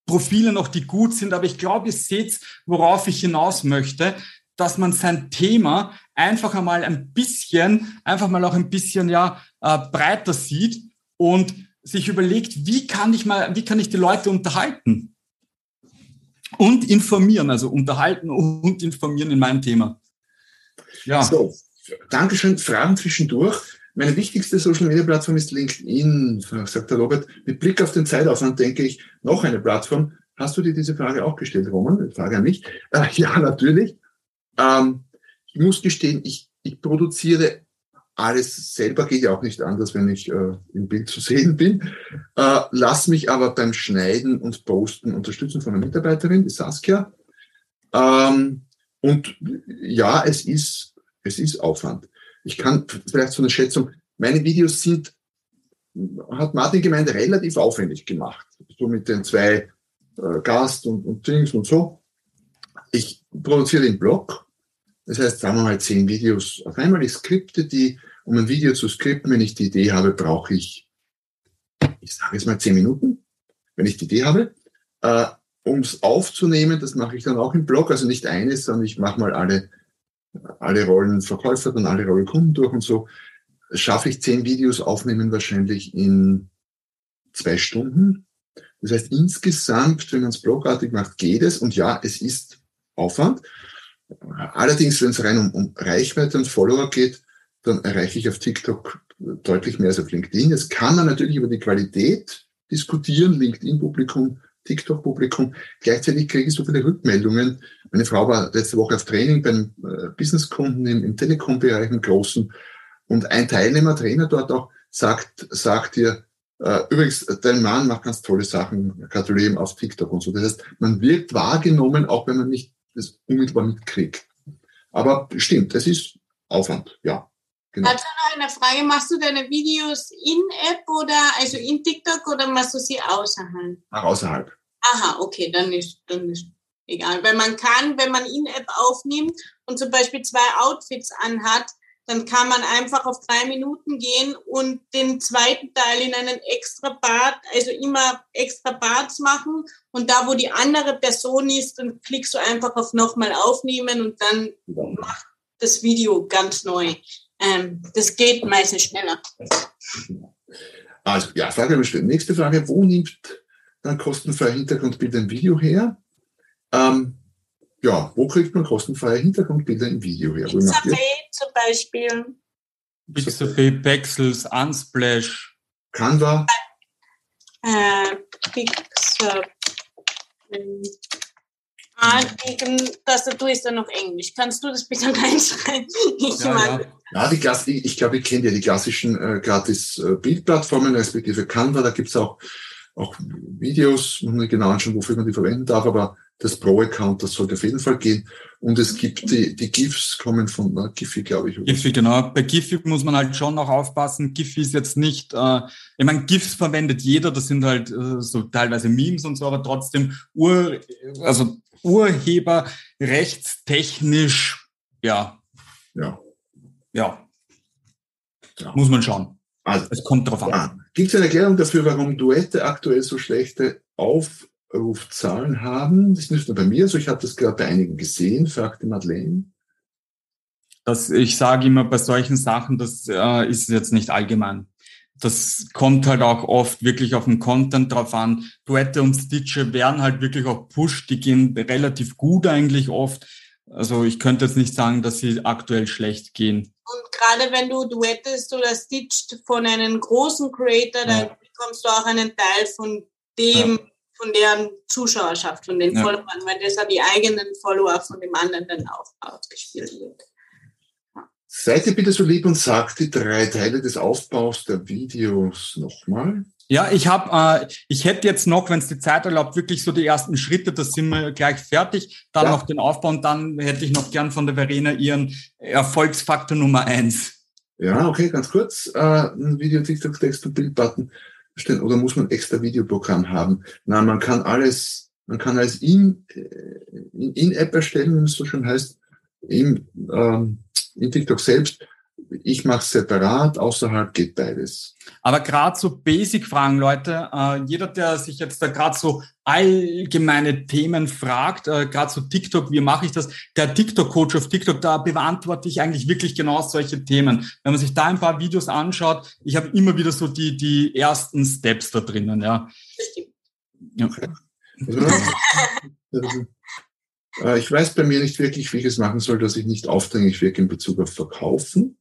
Profile noch, die gut sind, aber ich glaube, ihr seht, worauf ich hinaus möchte, dass man sein Thema einfach einmal ein bisschen, einfach mal auch ein bisschen ja äh, breiter sieht und sich überlegt, wie kann ich mal, wie kann ich die Leute unterhalten und informieren, also unterhalten und informieren in meinem Thema. Ja. So, Dankeschön. Fragen zwischendurch. Meine wichtigste Social Media Plattform ist LinkedIn, sagt der Robert. Mit Blick auf den Zeitaufwand denke ich, noch eine Plattform. Hast du dir diese Frage auch gestellt, Roman? Frage an mich. Äh, ja, natürlich. Ähm, ich muss gestehen, ich, ich produziere alles selber, geht ja auch nicht anders, wenn ich äh, im Bild zu sehen bin. Äh, lass mich aber beim Schneiden und Posten unterstützen von einer Mitarbeiterin, die Saskia. Ähm, und ja, es ist es ist Aufwand. Ich kann vielleicht so eine Schätzung, meine Videos sind, hat Martin gemeint, relativ aufwendig gemacht. So mit den zwei äh, Gast und, und Dings und so. Ich produziere den Blog. Das heißt, sagen wir mal zehn Videos auf einmal. Ich skripte die, um ein Video zu skripten, wenn ich die Idee habe, brauche ich, ich sage jetzt mal zehn Minuten, wenn ich die Idee habe. Äh, um es aufzunehmen, das mache ich dann auch im Blog, also nicht eines, sondern ich mache mal alle alle Rollen Verkäufer, dann alle Rollen Kunden durch und so, schaffe ich zehn Videos aufnehmen wahrscheinlich in zwei Stunden. Das heißt, insgesamt, wenn man es blogartig macht, geht es. Und ja, es ist Aufwand. Allerdings, wenn es rein um, um Reichweite und Follower geht, dann erreiche ich auf TikTok deutlich mehr als auf LinkedIn. Jetzt kann man natürlich über die Qualität diskutieren, LinkedIn-Publikum, TikTok-Publikum. Gleichzeitig kriege ich so viele Rückmeldungen. Meine Frau war letzte Woche auf Training beim äh, Businesskunden im, im Telekom-Bereich, im Großen. Und ein Teilnehmer, Trainer dort auch, sagt, sagt ihr, äh, übrigens, dein Mann macht ganz tolle Sachen, gratuliere ihm auf TikTok und so. Das heißt, man wird wahrgenommen, auch wenn man nicht das unmittelbar mitkriegt. Aber stimmt, es ist Aufwand, ja. Genau. Also noch eine Frage, machst du deine Videos in App oder also in TikTok oder machst du sie außerhalb? Ach, außerhalb. Aha, okay, dann ist, dann ist egal. Weil man kann, wenn man in App aufnimmt und zum Beispiel zwei Outfits anhat, dann kann man einfach auf drei Minuten gehen und den zweiten Teil in einen extra Bad, also immer extra Bads machen. Und da, wo die andere Person ist, dann klickst du einfach auf nochmal aufnehmen und dann macht das Video ganz neu. Ähm, das geht meistens schneller. Also, ja, Frage bestellt. Nächste Frage. Wo nimmt dann kostenfreie Hintergrundbilder im Video her? Ähm, ja, wo kriegt man kostenfreie Hintergrundbilder im Video her? Pixabay zum Beispiel. Pixabay, Pexels, Unsplash. Canva. Äh, Pixabay. Ah, die Tastatur ist dann noch Englisch. Kannst du das bitte reinschreiben? Ich ja, ja. ja, die Klasse, ich, ich glaube, ich kenne ja die klassischen äh, gratis äh, Bildplattformen, respektive Canva. Da gibt's auch, auch Videos, muss man genau anschauen, wofür man die verwenden darf, aber das Pro-Account, das sollte auf jeden Fall gehen. Und es gibt die, die GIFs kommen von na, Giphy, glaube ich. Giphy, genau. Bei Giphy muss man halt schon noch aufpassen. Giphy ist jetzt nicht, äh, ich meine, GIFs verwendet jeder, das sind halt äh, so teilweise Memes und so, aber trotzdem Ur, also urheberrechtstechnisch, ja. Ja. Ja. ja. Muss man schauen. Also, es kommt drauf an. Ja. Gibt es eine Erklärung dafür, warum Duette aktuell so schlechte Auf Rufzahlen haben. Das ist nicht nur bei mir so, ich habe das gerade bei einigen gesehen, fragte Madeleine. Das, ich sage immer bei solchen Sachen, das äh, ist jetzt nicht allgemein. Das kommt halt auch oft wirklich auf den Content drauf an. Duette und Stitche werden halt wirklich auch pusht, die gehen relativ gut eigentlich oft. Also ich könnte jetzt nicht sagen, dass sie aktuell schlecht gehen. Und gerade wenn du duettest oder stitcht von einem großen Creator, ja. dann bekommst du auch einen Teil von dem, ja von deren Zuschauerschaft, von den ja. Followern, weil das ja die eigenen Follower von dem anderen dann auch ausgespielt wird. Seid ihr bitte so lieb und sagt die drei Teile des Aufbaus der Videos nochmal. Ja, ich habe, äh, ich hätte jetzt noch, wenn es die Zeit erlaubt, wirklich so die ersten Schritte, da sind wir gleich fertig. Dann ja. noch den Aufbau und dann hätte ich noch gern von der Verena ihren Erfolgsfaktor Nummer eins. Ja, okay, ganz kurz. Äh, ein Video, TikTok, Text und Bildbutton stellen oder muss man extra Videoprogramm haben? Na, man kann alles, man kann alles in, äh, in, in App erstellen, wenn es so schon heißt, in, ähm, in TikTok selbst. Ich mache separat, außerhalb geht beides. Aber gerade so Basic-Fragen, Leute, äh, jeder, der sich jetzt da gerade so allgemeine Themen fragt, äh, gerade so TikTok, wie mache ich das? Der TikTok-Coach auf TikTok, da beantworte ich eigentlich wirklich genau solche Themen. Wenn man sich da ein paar Videos anschaut, ich habe immer wieder so die, die ersten Steps da drinnen, ja. ja. Also, äh, ich weiß bei mir nicht wirklich, wie ich es machen soll, dass ich nicht aufdringlich wirke in Bezug auf Verkaufen.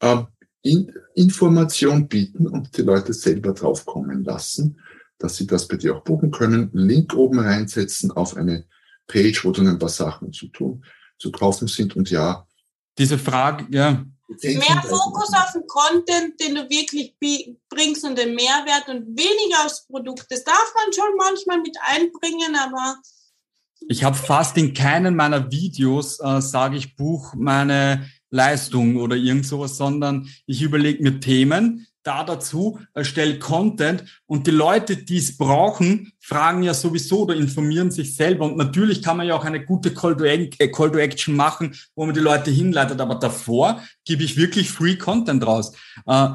Ähm, in Information bieten und die Leute selber draufkommen lassen, dass sie das bei dir auch buchen können. Link oben reinsetzen auf eine Page, wo dann ein paar Sachen zu tun, zu kaufen sind und ja. Diese Frage, ja. Mehr Fokus auf den Content, den du wirklich bringst und den Mehrwert und weniger aufs Produkt. Das darf man schon manchmal mit einbringen, aber ich habe fast in keinen meiner Videos, äh, sage ich, buch meine Leistung oder irgend sowas, sondern ich überlege mir Themen, da dazu, erstelle Content und die Leute, die es brauchen, fragen ja sowieso oder informieren sich selber. Und natürlich kann man ja auch eine gute Call to, äh, Call to Action machen, wo man die Leute hinleitet. Aber davor gebe ich wirklich Free Content raus. Äh,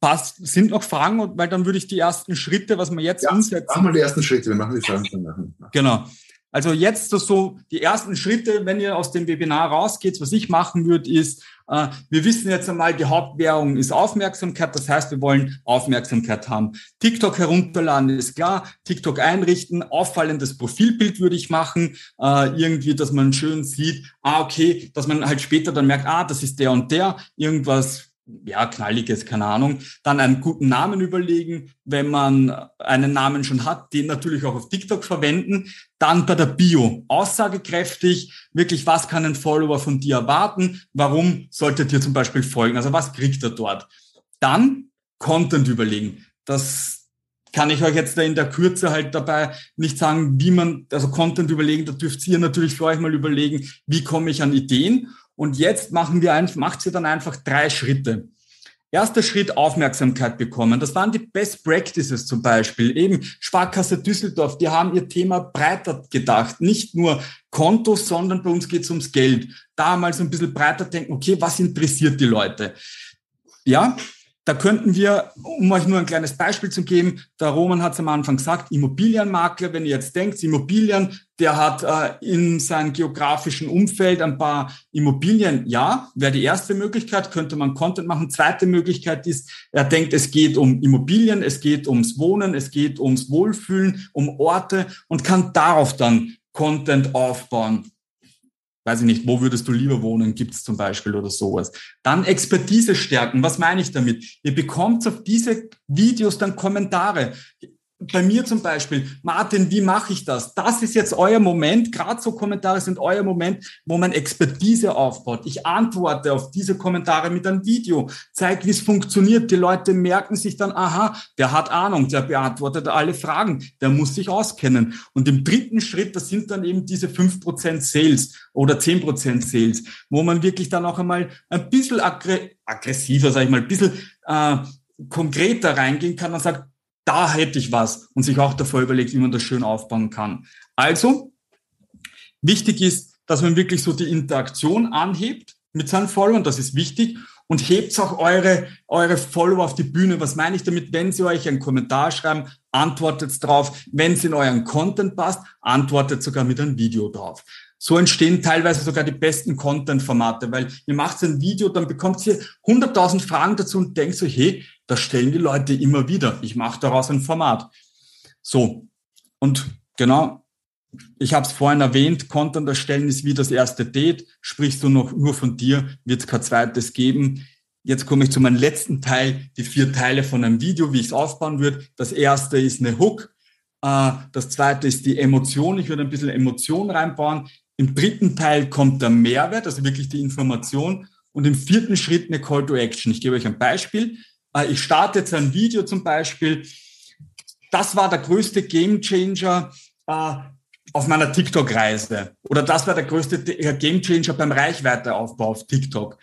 passt, sind noch Fragen, weil dann würde ich die ersten Schritte, was wir jetzt ja, umsetzen. Machen wir die ersten Schritte, wir machen die Fragen dann nachher. Genau. Also jetzt so die ersten Schritte, wenn ihr aus dem Webinar rausgeht, was ich machen würde, ist, äh, wir wissen jetzt einmal, die Hauptwährung ist Aufmerksamkeit. Das heißt, wir wollen Aufmerksamkeit haben. TikTok herunterladen ist klar. TikTok einrichten. Auffallendes Profilbild würde ich machen. Äh, irgendwie, dass man schön sieht, ah, okay, dass man halt später dann merkt, ah, das ist der und der. Irgendwas ja, knalliges, keine Ahnung, dann einen guten Namen überlegen, wenn man einen Namen schon hat, den natürlich auch auf TikTok verwenden, dann bei der Bio aussagekräftig, wirklich, was kann ein Follower von dir erwarten, warum solltet ihr zum Beispiel folgen, also was kriegt er dort. Dann Content überlegen. Das kann ich euch jetzt in der Kürze halt dabei nicht sagen, wie man, also Content überlegen, da dürft ihr natürlich für euch mal überlegen, wie komme ich an Ideen und jetzt machen wir einfach, macht sie dann einfach drei Schritte. Erster Schritt Aufmerksamkeit bekommen. Das waren die Best Practices zum Beispiel. Eben Sparkasse Düsseldorf, die haben ihr Thema breiter gedacht. Nicht nur Kontos, sondern bei uns geht es ums Geld. Da mal so ein bisschen breiter denken, okay, was interessiert die Leute? Ja, da könnten wir, um euch nur ein kleines Beispiel zu geben, der Roman hat es am Anfang gesagt, Immobilienmakler, wenn ihr jetzt denkt, Immobilien, der hat äh, in seinem geografischen Umfeld ein paar Immobilien, ja, wäre die erste Möglichkeit, könnte man Content machen. Zweite Möglichkeit ist, er denkt, es geht um Immobilien, es geht ums Wohnen, es geht ums Wohlfühlen, um Orte und kann darauf dann Content aufbauen weiß ich nicht, wo würdest du lieber wohnen, gibt es zum Beispiel oder sowas. Dann Expertise stärken. Was meine ich damit? Ihr bekommt auf diese Videos dann Kommentare bei mir zum Beispiel, Martin, wie mache ich das? Das ist jetzt euer Moment, gerade so Kommentare sind euer Moment, wo man Expertise aufbaut. Ich antworte auf diese Kommentare mit einem Video, zeige, wie es funktioniert. Die Leute merken sich dann, aha, der hat Ahnung, der beantwortet alle Fragen, der muss sich auskennen. Und im dritten Schritt, das sind dann eben diese fünf Prozent Sales oder zehn Prozent Sales, wo man wirklich dann auch einmal ein bisschen aggressiver, sage ich mal, ein bisschen äh, konkreter reingehen kann und sagt, da hätte ich was und sich auch davor überlegt, wie man das schön aufbauen kann. Also, wichtig ist, dass man wirklich so die Interaktion anhebt mit seinen Followern, das ist wichtig und hebt auch eure, eure Follower auf die Bühne. Was meine ich damit? Wenn sie euch einen Kommentar schreiben, antwortet drauf. Wenn es in euren Content passt, antwortet sogar mit einem Video drauf. So entstehen teilweise sogar die besten Content-Formate, weil ihr macht ein Video, dann bekommt ihr 100.000 Fragen dazu und denkt so, hey, das stellen die Leute immer wieder. Ich mache daraus ein Format. So, und genau, ich habe es vorhin erwähnt, Content erstellen ist wie das erste Date. Sprichst du noch nur von dir, wird es kein zweites geben. Jetzt komme ich zu meinem letzten Teil, die vier Teile von einem Video, wie ich es aufbauen würde. Das erste ist eine Hook. Äh, das zweite ist die Emotion. Ich würde ein bisschen Emotion reinbauen. Im dritten Teil kommt der Mehrwert, also wirklich die Information. Und im vierten Schritt eine Call to Action. Ich gebe euch ein Beispiel. Äh, ich starte jetzt ein Video zum Beispiel. Das war der größte Game Changer äh, auf meiner TikTok-Reise. Oder das war der größte äh, Game Changer beim Reichweiteaufbau auf TikTok.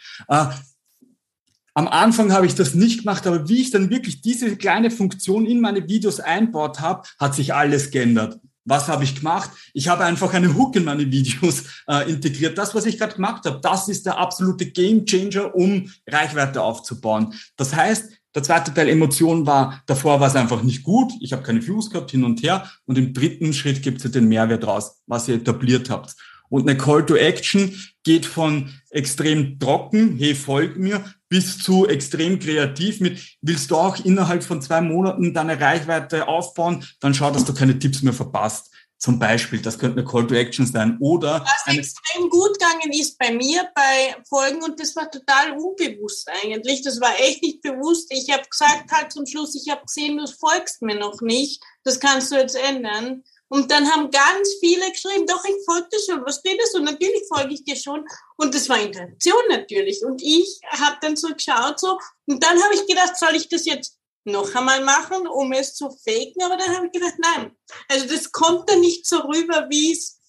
Am Anfang habe ich das nicht gemacht, aber wie ich dann wirklich diese kleine Funktion in meine Videos einbaut habe, hat sich alles geändert. Was habe ich gemacht? Ich habe einfach eine Hook in meine Videos äh, integriert. Das, was ich gerade gemacht habe, das ist der absolute Game Changer, um Reichweite aufzubauen. Das heißt, der zweite Teil Emotion war, davor war es einfach nicht gut. Ich habe keine Views gehabt, hin und her. Und im dritten Schritt gibt es den Mehrwert raus, was ihr etabliert habt. Und eine Call to Action geht von extrem trocken, hey, folg mir, bis zu extrem kreativ mit, willst du auch innerhalb von zwei Monaten deine Reichweite aufbauen, dann schau, dass du keine Tipps mehr verpasst. Zum Beispiel, das könnte eine Call to Action sein. Oder was extrem gut gegangen ist bei mir bei Folgen und das war total unbewusst eigentlich. Das war echt nicht bewusst. Ich habe gesagt halt zum Schluss, ich habe gesehen, du folgst mir noch nicht. Das kannst du jetzt ändern. Und dann haben ganz viele geschrieben, doch, ich folge dir schon, was geht das? Und natürlich folge ich dir schon. Und das war Interaktion natürlich. Und ich habe dann so geschaut so. Und dann habe ich gedacht, soll ich das jetzt noch einmal machen, um es zu faken? Aber dann habe ich gedacht, nein. Also das kommt dann nicht so rüber, wie es,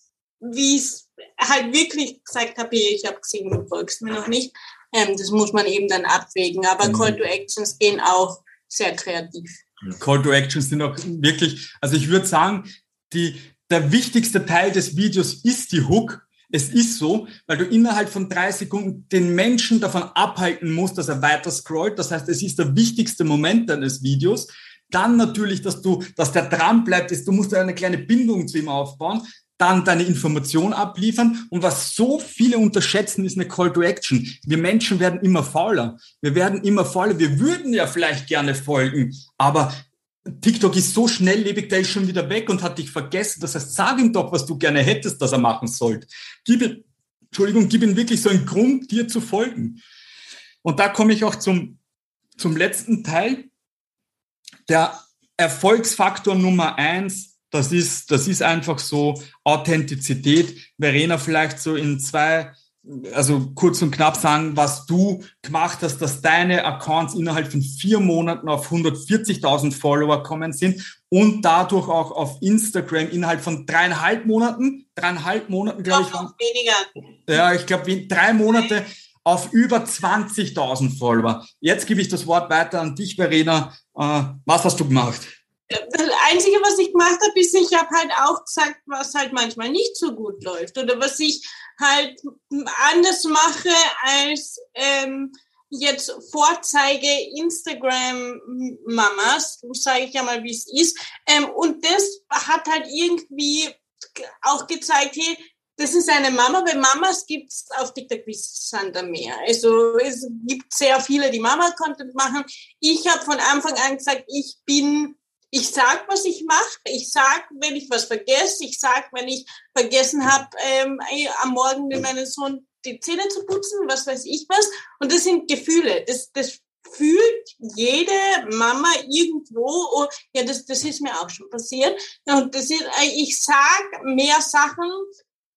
wie es halt wirklich gesagt habe, ich habe gesehen, du folgst mir noch nicht. Ähm, das muss man eben dann abwägen. Aber mhm. Call to Actions gehen auch sehr kreativ. Call to Actions sind auch wirklich, also ich würde sagen, die, der wichtigste Teil des Videos ist die Hook. Es ist so, weil du innerhalb von drei Sekunden den Menschen davon abhalten musst, dass er weiter scrollt. Das heißt, es ist der wichtigste Moment deines Videos. Dann natürlich, dass du, dass der dran bleibt, ist, du musst eine kleine Bindung zu ihm aufbauen. dann deine Information abliefern. Und was so viele unterschätzen, ist eine Call to Action. Wir Menschen werden immer fauler. Wir werden immer fauler. Wir würden ja vielleicht gerne folgen, aber TikTok ist so schnelllebig, der ist schon wieder weg und hat dich vergessen. Das heißt, sag ihm doch, was du gerne hättest, dass er machen sollte. Gib ihm, Entschuldigung, gib ihm wirklich so einen Grund, dir zu folgen. Und da komme ich auch zum, zum letzten Teil. Der Erfolgsfaktor Nummer eins das ist, das ist einfach so Authentizität. Verena, vielleicht so in zwei, also kurz und knapp sagen, was du gemacht hast, dass deine Accounts innerhalb von vier Monaten auf 140.000 Follower kommen sind und dadurch auch auf Instagram innerhalb von dreieinhalb Monaten, dreieinhalb Monaten, glaube ich. Noch weniger. Ja, ich glaube, drei Monate auf über 20.000 Follower. Jetzt gebe ich das Wort weiter an dich, Verena. Äh, was hast du gemacht? Das Einzige, was ich gemacht habe, ist, ich habe halt auch gesagt, was halt manchmal nicht so gut läuft oder was ich halt anders mache als ähm, jetzt Vorzeige Instagram-Mamas, sage ich ja mal, wie es ist. Ähm, und das hat halt irgendwie auch gezeigt, hey, das ist eine Mama, weil Mamas gibt es auf TikTok wie Sander mehr. Also es gibt sehr viele, die Mama-Content machen. Ich habe von Anfang an gesagt, ich bin ich sag, was ich mache. Ich sag, wenn ich was vergesse. Ich sag, wenn ich vergessen habe, ähm, am Morgen mit meinem Sohn die Zähne zu putzen, was weiß ich was. Und das sind Gefühle. Das, das fühlt jede Mama irgendwo. Oh, ja, das, das ist mir auch schon passiert. Und das ist, äh, ich sag mehr Sachen,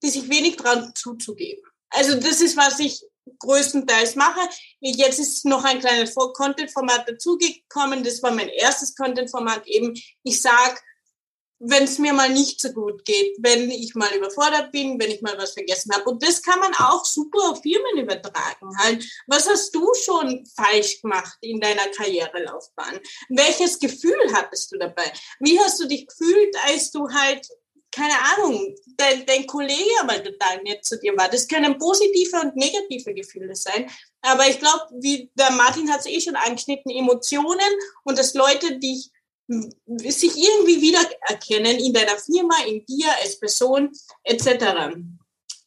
die sich wenig dran zuzugeben. Also das ist, was ich größtenteils mache. Jetzt ist noch ein kleines Content-Format dazugekommen. Das war mein erstes Content-Format eben. Ich sag, wenn es mir mal nicht so gut geht, wenn ich mal überfordert bin, wenn ich mal was vergessen habe. Und das kann man auch super auf Firmen übertragen. Halt, was hast du schon falsch gemacht in deiner Karrierelaufbahn? Welches Gefühl hattest du dabei? Wie hast du dich gefühlt, als du halt keine Ahnung, dein, dein Kollege aber total nett zu dir war. Das können positive und negative Gefühle sein. Aber ich glaube, wie der Martin hat es eh schon angeschnitten, Emotionen und dass Leute dich sich irgendwie wiedererkennen in deiner Firma, in dir als Person etc.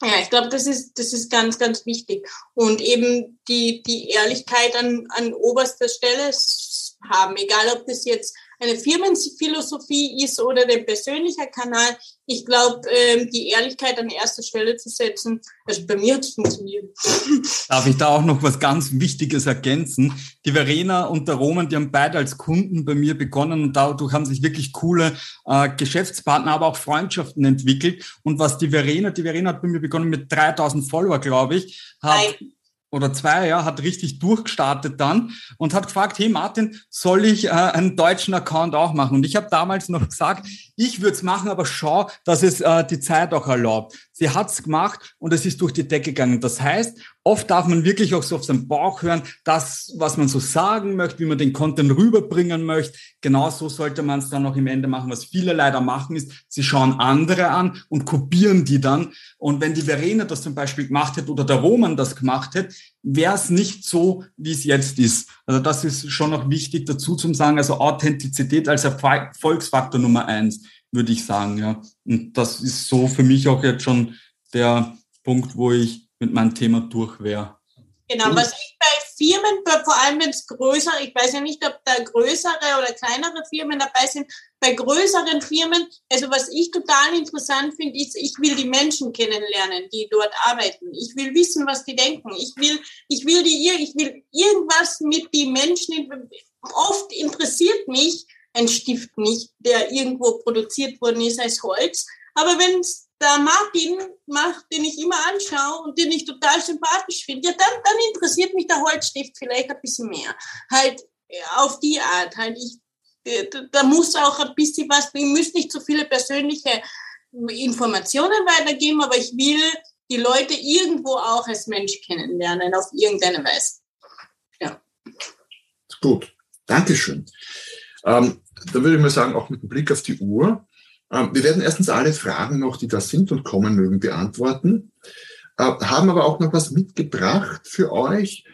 Ja, ich glaube, das ist, das ist ganz, ganz wichtig. Und eben die, die Ehrlichkeit an, an oberster Stelle haben, egal ob das jetzt eine Firmenphilosophie ist oder der persönliche Kanal. Ich glaube, ähm, die Ehrlichkeit an erster Stelle zu setzen, also bei mir hat es funktioniert. Darf ich da auch noch was ganz Wichtiges ergänzen? Die Verena und der Roman, die haben beide als Kunden bei mir begonnen und dadurch haben sich wirklich coole äh, Geschäftspartner, aber auch Freundschaften entwickelt. Und was die Verena, die Verena hat bei mir begonnen mit 3000 Follower, glaube ich, hat Nein oder zwei, ja, hat richtig durchgestartet dann und hat gefragt, hey Martin, soll ich äh, einen deutschen Account auch machen? Und ich habe damals noch gesagt, ich würde es machen, aber schau, dass es äh, die Zeit auch erlaubt. Sie hat's gemacht und es ist durch die Decke gegangen. Das heißt, oft darf man wirklich auch so auf seinen Bauch hören, das, was man so sagen möchte, wie man den Content rüberbringen möchte. Genauso sollte man es dann auch im Ende machen. Was viele leider machen, ist, sie schauen andere an und kopieren die dann. Und wenn die Verena das zum Beispiel gemacht hätte oder der Roman das gemacht hätte, wäre es nicht so, wie es jetzt ist. Also das ist schon noch wichtig dazu zu sagen. Also Authentizität als Erfolgsfaktor Nummer eins würde ich sagen, ja. Und das ist so für mich auch jetzt schon der Punkt, wo ich mit meinem Thema durch wäre. Genau, was ich bei Firmen, vor allem wenn es größere, ich weiß ja nicht, ob da größere oder kleinere Firmen dabei sind, bei größeren Firmen, also was ich total interessant finde, ist, ich will die Menschen kennenlernen, die dort arbeiten. Ich will wissen, was die denken. Ich will, ich will die, ich will irgendwas mit den Menschen, oft interessiert mich, ein Stift nicht, der irgendwo produziert worden ist als Holz. Aber wenn es der Martin macht, den ich immer anschaue und den ich total sympathisch finde, ja, dann, dann interessiert mich der Holzstift vielleicht ein bisschen mehr. Halt auf die Art. Halt ich, äh, da muss auch ein bisschen was, ich muss nicht so viele persönliche Informationen weitergeben, aber ich will die Leute irgendwo auch als Mensch kennenlernen, auf irgendeine Weise. Ja. Gut, Dankeschön. Ähm, da würde ich mal sagen, auch mit Blick auf die Uhr. Ähm, wir werden erstens alle Fragen noch, die da sind und kommen mögen, beantworten, äh, haben aber auch noch was mitgebracht für euch.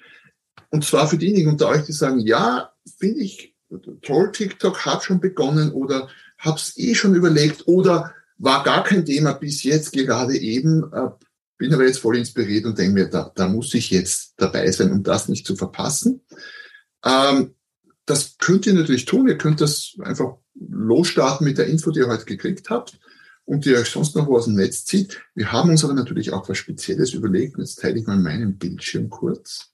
Und zwar für diejenigen unter euch, die sagen, ja, finde ich toll, TikTok hat schon begonnen oder hab's eh schon überlegt oder war gar kein Thema bis jetzt gerade eben, äh, bin aber jetzt voll inspiriert und denke mir, da, da muss ich jetzt dabei sein, um das nicht zu verpassen. Ähm, das könnt ihr natürlich tun. Ihr könnt das einfach losstarten mit der Info, die ihr heute gekriegt habt und die ihr euch sonst noch wo aus dem Netz zieht. Wir haben uns aber natürlich auch was Spezielles überlegt. Jetzt teile ich mal meinen Bildschirm kurz.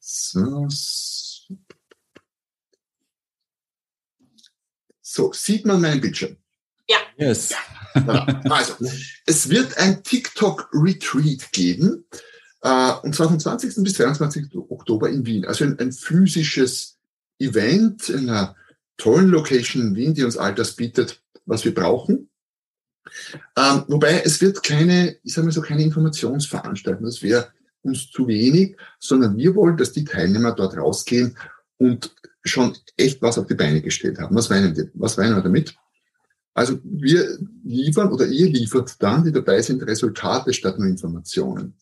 So, so sieht man meinen Bildschirm? Ja. Yes. Also, es wird ein TikTok-Retreat geben. Äh, und zwar vom 20. bis 22. Oktober in Wien. Also ein, ein physisches Event in einer tollen Location in Wien, die uns all das bietet, was wir brauchen. Ähm, wobei es wird keine, ich sage mal so, keine Informationsveranstaltung. Das wäre uns zu wenig, sondern wir wollen, dass die Teilnehmer dort rausgehen und schon echt was auf die Beine gestellt haben. Was meinen, die, was meinen wir damit? Also wir liefern oder ihr liefert dann, die dabei sind, Resultate statt nur Informationen.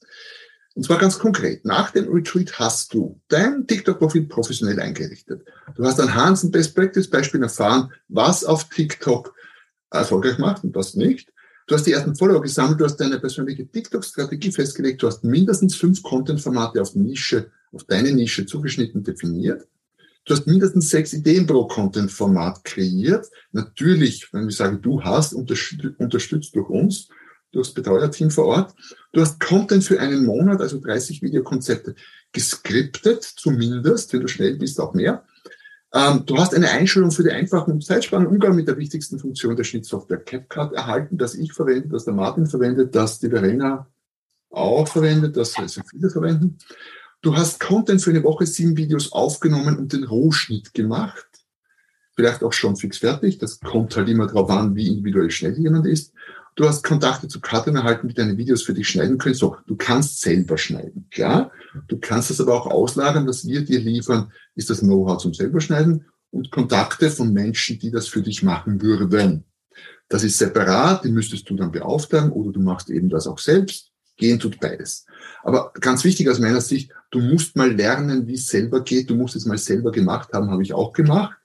Und zwar ganz konkret. Nach dem Retreat hast du dein TikTok-Profil professionell eingerichtet. Du hast anhand von Best Practice Beispielen erfahren, was auf TikTok erfolgreich macht und was nicht. Du hast die ersten Follower gesammelt, du hast deine persönliche TikTok-Strategie festgelegt, du hast mindestens fünf Content-Formate auf Nische, auf deine Nische zugeschnitten definiert. Du hast mindestens sechs Ideen pro Content-Format kreiert. Natürlich, wenn ich sage, du hast, unterstützt durch uns durchs Betreuerteam vor Ort. Du hast Content für einen Monat, also 30 Videokonzepte geskriptet, zumindest, wenn du schnell bist, auch mehr. Ähm, du hast eine Einschulung für den einfachen und Umgang mit der wichtigsten Funktion der Schnittsoftware CapCut erhalten, das ich verwende, das der Martin verwendet, das die Verena auch verwendet, das also viele verwenden. Du hast Content für eine Woche, sieben Videos aufgenommen und den Rohschnitt gemacht. Vielleicht auch schon fix fertig. Das kommt halt immer darauf an, wie individuell schnell jemand ist. Du hast Kontakte zu Cuttern erhalten, die deine Videos für dich schneiden können. So, du kannst selber schneiden, klar. Du kannst es aber auch auslagern, was wir dir liefern, ist das Know-how zum selber schneiden und Kontakte von Menschen, die das für dich machen würden. Das ist separat, die müsstest du dann beauftragen oder du machst eben das auch selbst. Gehen tut beides. Aber ganz wichtig aus meiner Sicht, du musst mal lernen, wie es selber geht. Du musst es mal selber gemacht haben, habe ich auch gemacht.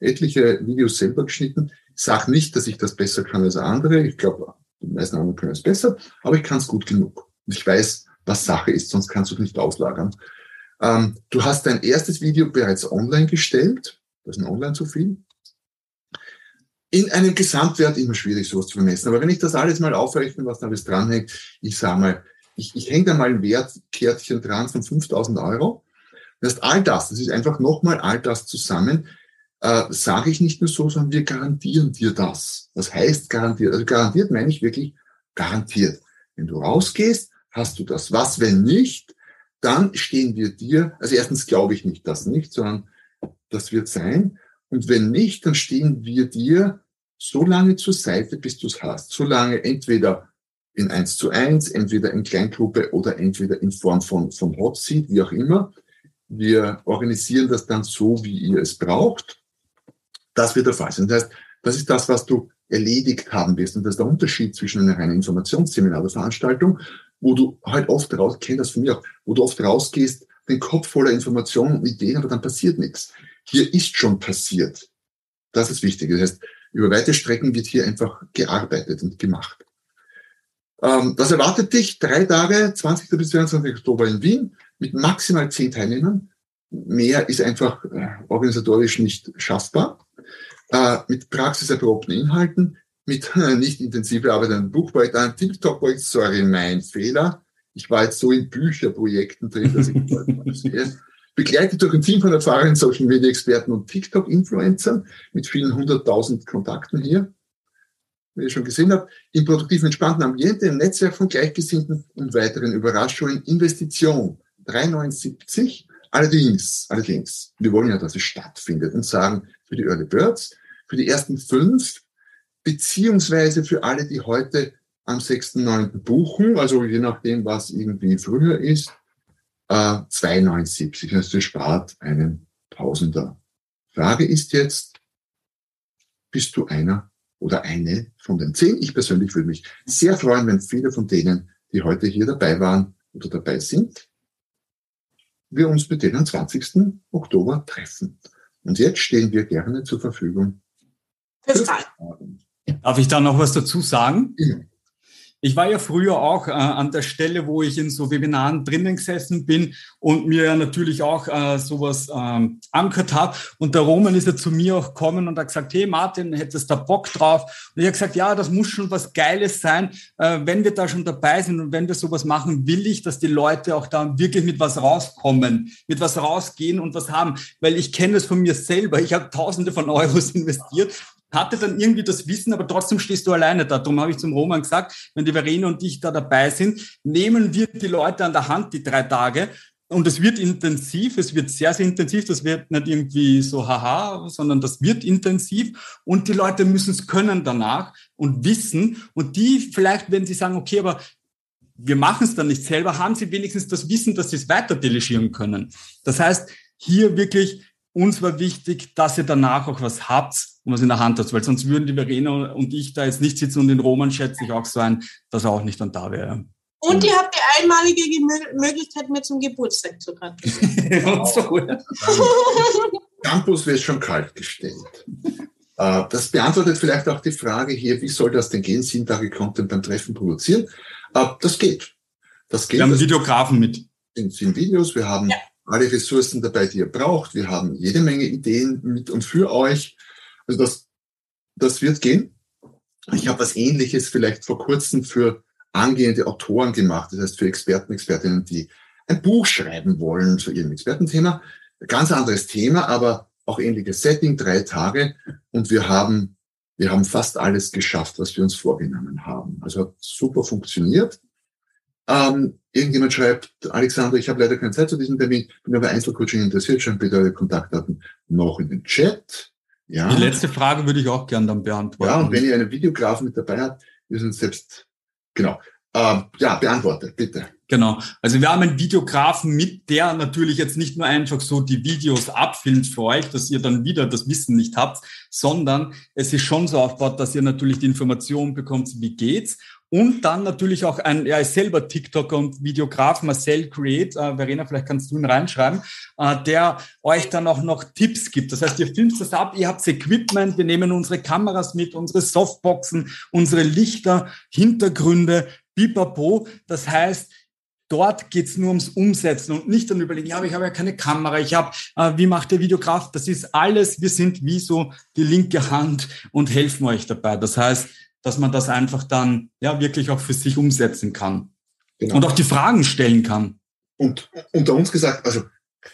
Etliche Videos selber geschnitten. Sag nicht, dass ich das besser kann als andere. Ich glaube, die meisten anderen können es besser, aber ich kann es gut genug. Ich weiß, was Sache ist, sonst kannst du es nicht auslagern. Ähm, du hast dein erstes Video bereits online gestellt. Das ist ein online zu viel. In einem Gesamtwert immer schwierig, sowas zu vermessen. Aber wenn ich das alles mal aufrechne, was da alles dranhängt, ich sage mal, ich, ich hänge da mal ein Wertkärtchen dran von 5000 Euro. Das heißt, all das, das ist einfach nochmal all das zusammen, äh, sage ich nicht nur so, sondern wir garantieren dir das. Was heißt garantiert? Also garantiert meine ich wirklich garantiert. Wenn du rausgehst, hast du das. Was, wenn nicht? Dann stehen wir dir, also erstens glaube ich nicht das nicht, sondern das wird sein. Und wenn nicht, dann stehen wir dir so lange zur Seite, bis du es hast. So lange entweder in eins zu eins, entweder in Kleingruppe oder entweder in Form von, von Hot Seat, wie auch immer. Wir organisieren das dann so, wie ihr es braucht. Das wird der Fall sein. Das heißt, das ist das, was du erledigt haben wirst. Und das ist der Unterschied zwischen einer reinen Informationsseminar oder Veranstaltung, wo du halt oft raus, ich das von mir auch, wo du oft rausgehst, den Kopf voller Informationen und Ideen, aber dann passiert nichts. Hier ist schon passiert. Das ist wichtig. Das heißt, über weite Strecken wird hier einfach gearbeitet und gemacht. Ähm, was erwartet dich? Drei Tage, 20. bis 22. Oktober in Wien, mit maximal zehn Teilnehmern. Mehr ist einfach äh, organisatorisch nicht schaffbar äh, mit praxiserprobten Inhalten, mit äh, nicht intensiver Arbeit an Buchprojekt, an TikTok-Projekt, sorry, mein Fehler. Ich war jetzt so in Bücherprojekten drin, dass ich sehe. Begleitet durch ein Team von erfahrenen Social Media Experten und TikTok-Influencern mit vielen hunderttausend Kontakten hier, wie ihr schon gesehen habt, im produktiven, entspannten Ambiente, im Netzwerk von Gleichgesinnten und weiteren Überraschungen. Investition 3,79. Allerdings, allerdings, wir wollen ja, dass es stattfindet und sagen, für die Early Birds für die ersten fünf, beziehungsweise für alle, die heute am 6.9. buchen, also je nachdem, was irgendwie früher ist, äh, 2,79. Also ihr spart einen Tausender. Frage ist jetzt, bist du einer oder eine von den zehn? Ich persönlich würde mich sehr freuen, wenn viele von denen, die heute hier dabei waren oder dabei sind, wir uns mit denen am 20. Oktober treffen. Und jetzt stehen wir gerne zur Verfügung für Fragen. Darf ich da noch was dazu sagen? Ja. Ich war ja früher auch äh, an der Stelle, wo ich in so Webinaren drinnen gesessen bin und mir ja natürlich auch äh, sowas ähm, angehört habe. Und der Roman ist ja zu mir auch gekommen und hat gesagt, hey Martin, hättest du da Bock drauf? Und ich habe gesagt, ja, das muss schon was Geiles sein. Äh, wenn wir da schon dabei sind und wenn wir sowas machen, will ich, dass die Leute auch da wirklich mit was rauskommen, mit was rausgehen und was haben. Weil ich kenne es von mir selber. Ich habe Tausende von Euros investiert hatte dann irgendwie das Wissen, aber trotzdem stehst du alleine da. Darum habe ich zum Roman gesagt, wenn die Verena und ich da dabei sind, nehmen wir die Leute an der Hand die drei Tage. Und es wird intensiv, es wird sehr, sehr intensiv. Das wird nicht irgendwie so haha, sondern das wird intensiv. Und die Leute müssen es können danach und wissen. Und die vielleicht, wenn sie sagen, okay, aber wir machen es dann nicht selber, haben sie wenigstens das Wissen, dass sie es weiter delegieren können. Das heißt, hier wirklich uns war wichtig, dass ihr danach auch was habt und was in der Hand habt, weil sonst würden die Verena und ich da jetzt nicht sitzen und den Roman schätze ich auch so ein, dass er auch nicht dann da wäre. Und ihr habt die einmalige Möglichkeit, mir zum Geburtstag zu gratulieren. so, ja. Campus wird schon kalt gestellt. Äh, das beantwortet vielleicht auch die Frage hier, wie soll das denn gehen, sieben Tage Content beim Treffen produzieren? Äh, das geht. Das geht. Wir haben Videografen mit. In, in Videos, wir haben ja alle Ressourcen dabei, die ihr braucht. Wir haben jede Menge Ideen mit und für euch. Also das, das wird gehen. Ich habe was Ähnliches vielleicht vor kurzem für angehende Autoren gemacht, das heißt für Experten, Expertinnen, die ein Buch schreiben wollen zu ihrem Expertenthema. Ganz anderes Thema, aber auch ähnliches Setting, drei Tage. Und wir haben, wir haben fast alles geschafft, was wir uns vorgenommen haben. Also hat super funktioniert. Ähm, irgendjemand schreibt, Alexander, ich habe leider keine Zeit zu diesem Termin, bin aber Einzelcoaching interessiert, schon bitte eure Kontaktdaten noch in den Chat. Ja. Die letzte Frage würde ich auch gern dann beantworten. Ja, und wenn ihr einen Videografen mit dabei habt, wir sind selbst, genau. Ähm, ja, beantworte, bitte. Genau. Also wir haben einen Videografen mit, der natürlich jetzt nicht nur einfach so die Videos abfilmt für euch, dass ihr dann wieder das Wissen nicht habt, sondern es ist schon so aufgebaut, dass ihr natürlich die Information bekommt, wie geht's und dann natürlich auch ein, er ist selber TikToker und Videograf, Marcel Create, äh, Verena, vielleicht kannst du ihn reinschreiben, äh, der euch dann auch noch Tipps gibt. Das heißt, ihr filmt das ab, ihr habt Equipment, wir nehmen unsere Kameras mit, unsere Softboxen, unsere Lichter, Hintergründe, pipapo. Das heißt, Dort geht's nur ums Umsetzen und nicht dann überlegen, ja, aber ich habe ja keine Kamera, ich habe, äh, wie macht der Videograf? Das ist alles, wir sind wie so die linke Hand und helfen euch dabei. Das heißt, dass man das einfach dann ja wirklich auch für sich umsetzen kann. Genau. Und auch die Fragen stellen kann. Und unter uns gesagt, also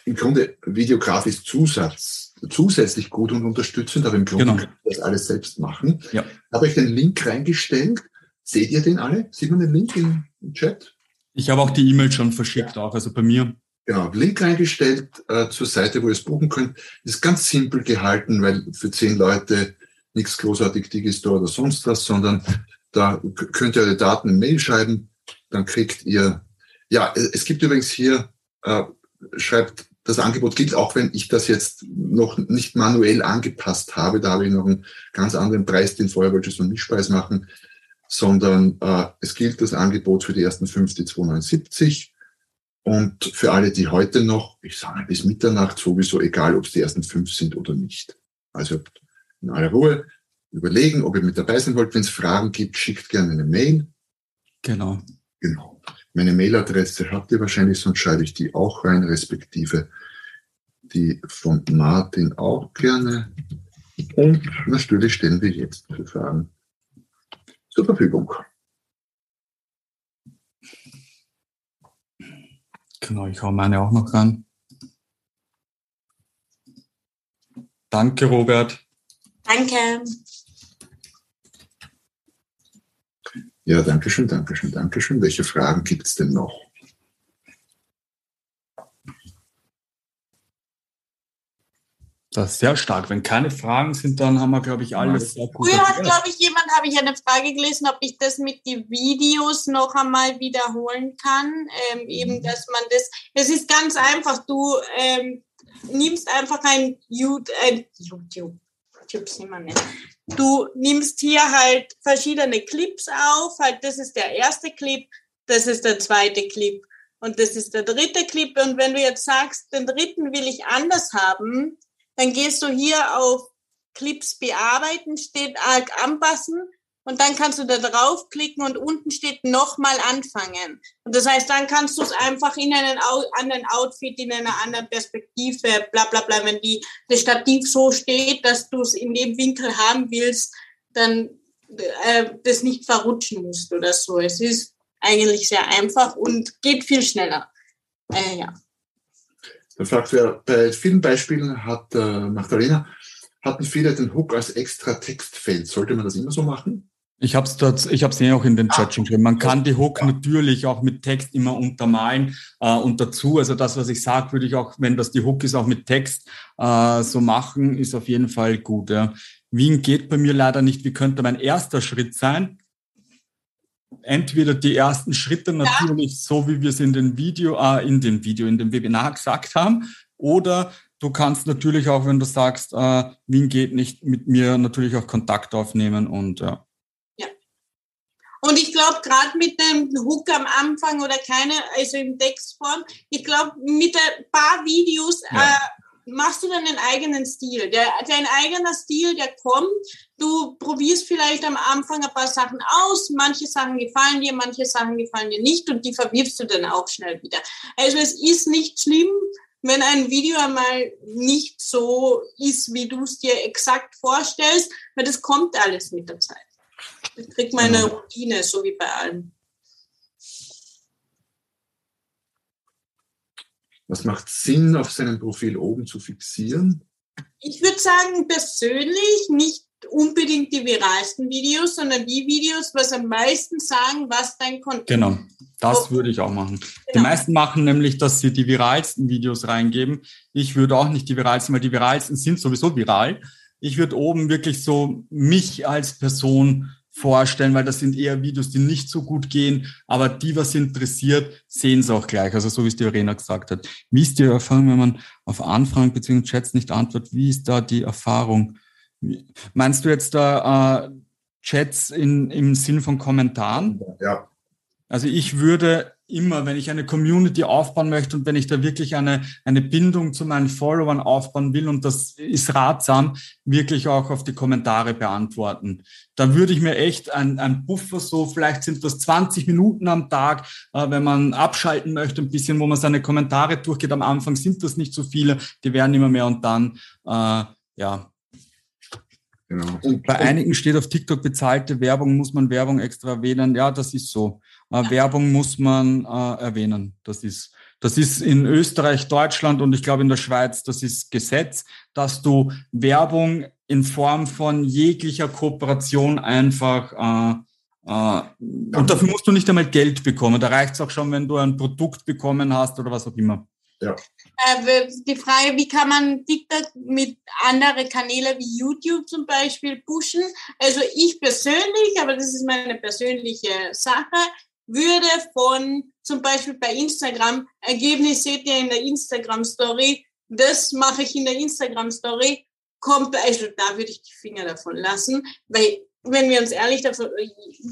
im Grunde Videograf ist Zusatz, zusätzlich gut und unterstützend, aber im Grunde genau. kann ich das alles selbst machen. Ja. Habe ich den Link reingestellt. Seht ihr den alle? Sieht man den Link im, Chat? Ich habe auch die E-Mail schon verschickt, ja. auch, also bei mir. Genau, Link reingestellt äh, zur Seite, wo ihr es buchen könnt. Ist ganz simpel gehalten, weil für zehn Leute nichts großartig Digistore oder sonst was, sondern da könnt ihr eure Daten in Mail schreiben, dann kriegt ihr, ja, es gibt übrigens hier, äh, schreibt, das Angebot gilt auch, wenn ich das jetzt noch nicht manuell angepasst habe, da habe ich noch einen ganz anderen Preis, den vorher einen Mischpreis machen, sondern äh, es gilt das Angebot für die ersten fünf, die 279 und für alle, die heute noch, ich sage bis Mitternacht sowieso, egal ob es die ersten fünf sind oder nicht. Also in aller Ruhe überlegen, ob ihr mit dabei sein wollt. Wenn es Fragen gibt, schickt gerne eine Mail. Genau. Genau. Meine Mailadresse habt ihr wahrscheinlich, sonst schreibe ich die auch rein, respektive die von Martin auch gerne. Und natürlich stellen wir jetzt für Fragen zur Verfügung. Genau, ich hau meine auch noch ran. Danke, Robert. Danke. Ja, danke schön, danke schön, danke schön. Welche Fragen gibt es denn noch? Das ist sehr stark. Wenn keine Fragen sind, dann haben wir, glaube ich, alles sehr gut. Früher hat, glaube ich, jemand, habe ich eine Frage gelesen, ob ich das mit den Videos noch einmal wiederholen kann. Ähm, eben, mhm. dass man das, es ist ganz einfach, du ähm, nimmst einfach ein, YouTube, ein YouTube, Tipps nicht mehr nennen. Du nimmst hier halt verschiedene Clips auf, halt das ist der erste Clip, das ist der zweite Clip und das ist der dritte Clip. Und wenn du jetzt sagst, den dritten will ich anders haben, dann gehst du hier auf Clips bearbeiten, steht arg anpassen und dann kannst du da draufklicken und unten steht nochmal anfangen. Und das heißt, dann kannst du es einfach in einen anderen Outfit, in einer anderen Perspektive, bla bla bla, wenn die, das Stativ so steht, dass du es in dem Winkel haben willst, dann äh, das nicht verrutschen musst oder so. Es ist eigentlich sehr einfach und geht viel schneller. Äh, ja. Dann fragt wer, bei vielen Beispielen hat äh, Magdalena, hatten viele den Hook als extra Textfeld. Sollte man das immer so machen? Ich habe es ich habe es eh auch in den Chat schon geschrieben. Man kann die Hook natürlich auch mit Text immer untermalen äh, und dazu, also das, was ich sage, würde ich auch, wenn das die Hook ist, auch mit Text äh, so machen, ist auf jeden Fall gut. Ja. Wien geht bei mir leider nicht. Wie könnte mein erster Schritt sein? Entweder die ersten Schritte natürlich ja. so, wie wir es in den Video, äh, in dem Video, in dem Webinar gesagt haben, oder du kannst natürlich auch, wenn du sagst, äh, Wien geht nicht, mit mir natürlich auch Kontakt aufnehmen und. Ja. Und ich glaube, gerade mit dem Hook am Anfang oder keine, also in Textform, ich glaube, mit ein paar Videos ja. äh, machst du deinen eigenen Stil. Der, dein eigener Stil, der kommt. Du probierst vielleicht am Anfang ein paar Sachen aus. Manche Sachen gefallen dir, manche Sachen gefallen dir nicht und die verwirfst du dann auch schnell wieder. Also es ist nicht schlimm, wenn ein Video einmal nicht so ist, wie du es dir exakt vorstellst, weil das kommt alles mit der Zeit. Ich krieg meine Routine, so wie bei allen. Was macht Sinn, auf seinem Profil oben zu fixieren? Ich würde sagen, persönlich nicht unbedingt die viralsten Videos, sondern die Videos, was am meisten sagen, was dein Content Genau, das würde ich auch machen. Genau. Die meisten machen nämlich, dass sie die viralsten Videos reingeben. Ich würde auch nicht die viralsten, weil die viralsten sind sowieso viral. Ich würde oben wirklich so mich als Person vorstellen, weil das sind eher Videos, die nicht so gut gehen, aber die, was interessiert, sehen es auch gleich. Also so wie es die Arena gesagt hat. Wie ist die Erfahrung, wenn man auf Anfragen bzw. Chats nicht antwortet? Wie ist da die Erfahrung? Meinst du jetzt da äh, Chats in, im Sinn von Kommentaren? Ja. Also ich würde immer, wenn ich eine Community aufbauen möchte und wenn ich da wirklich eine, eine Bindung zu meinen Followern aufbauen will und das ist ratsam, wirklich auch auf die Kommentare beantworten. Da würde ich mir echt ein, ein Buffer so, vielleicht sind das 20 Minuten am Tag, äh, wenn man abschalten möchte, ein bisschen, wo man seine Kommentare durchgeht. Am Anfang sind das nicht so viele, die werden immer mehr und dann, äh, ja, Genau. Und bei einigen steht auf TikTok bezahlte Werbung, muss man Werbung extra erwähnen. Ja, das ist so. Äh, Werbung muss man äh, erwähnen. Das ist, das ist in Österreich, Deutschland und ich glaube in der Schweiz, das ist Gesetz, dass du Werbung in Form von jeglicher Kooperation einfach äh, äh, und dafür musst du nicht einmal Geld bekommen. Da reicht es auch schon, wenn du ein Produkt bekommen hast oder was auch immer. Ja. Äh, die Frage, wie kann man TikTok mit anderen Kanälen wie YouTube zum Beispiel pushen? Also ich persönlich, aber das ist meine persönliche Sache, würde von zum Beispiel bei Instagram, Ergebnis seht ihr in der Instagram Story, das mache ich in der Instagram Story, kommt, also da würde ich die Finger davon lassen, weil wenn wir uns ehrlich davon,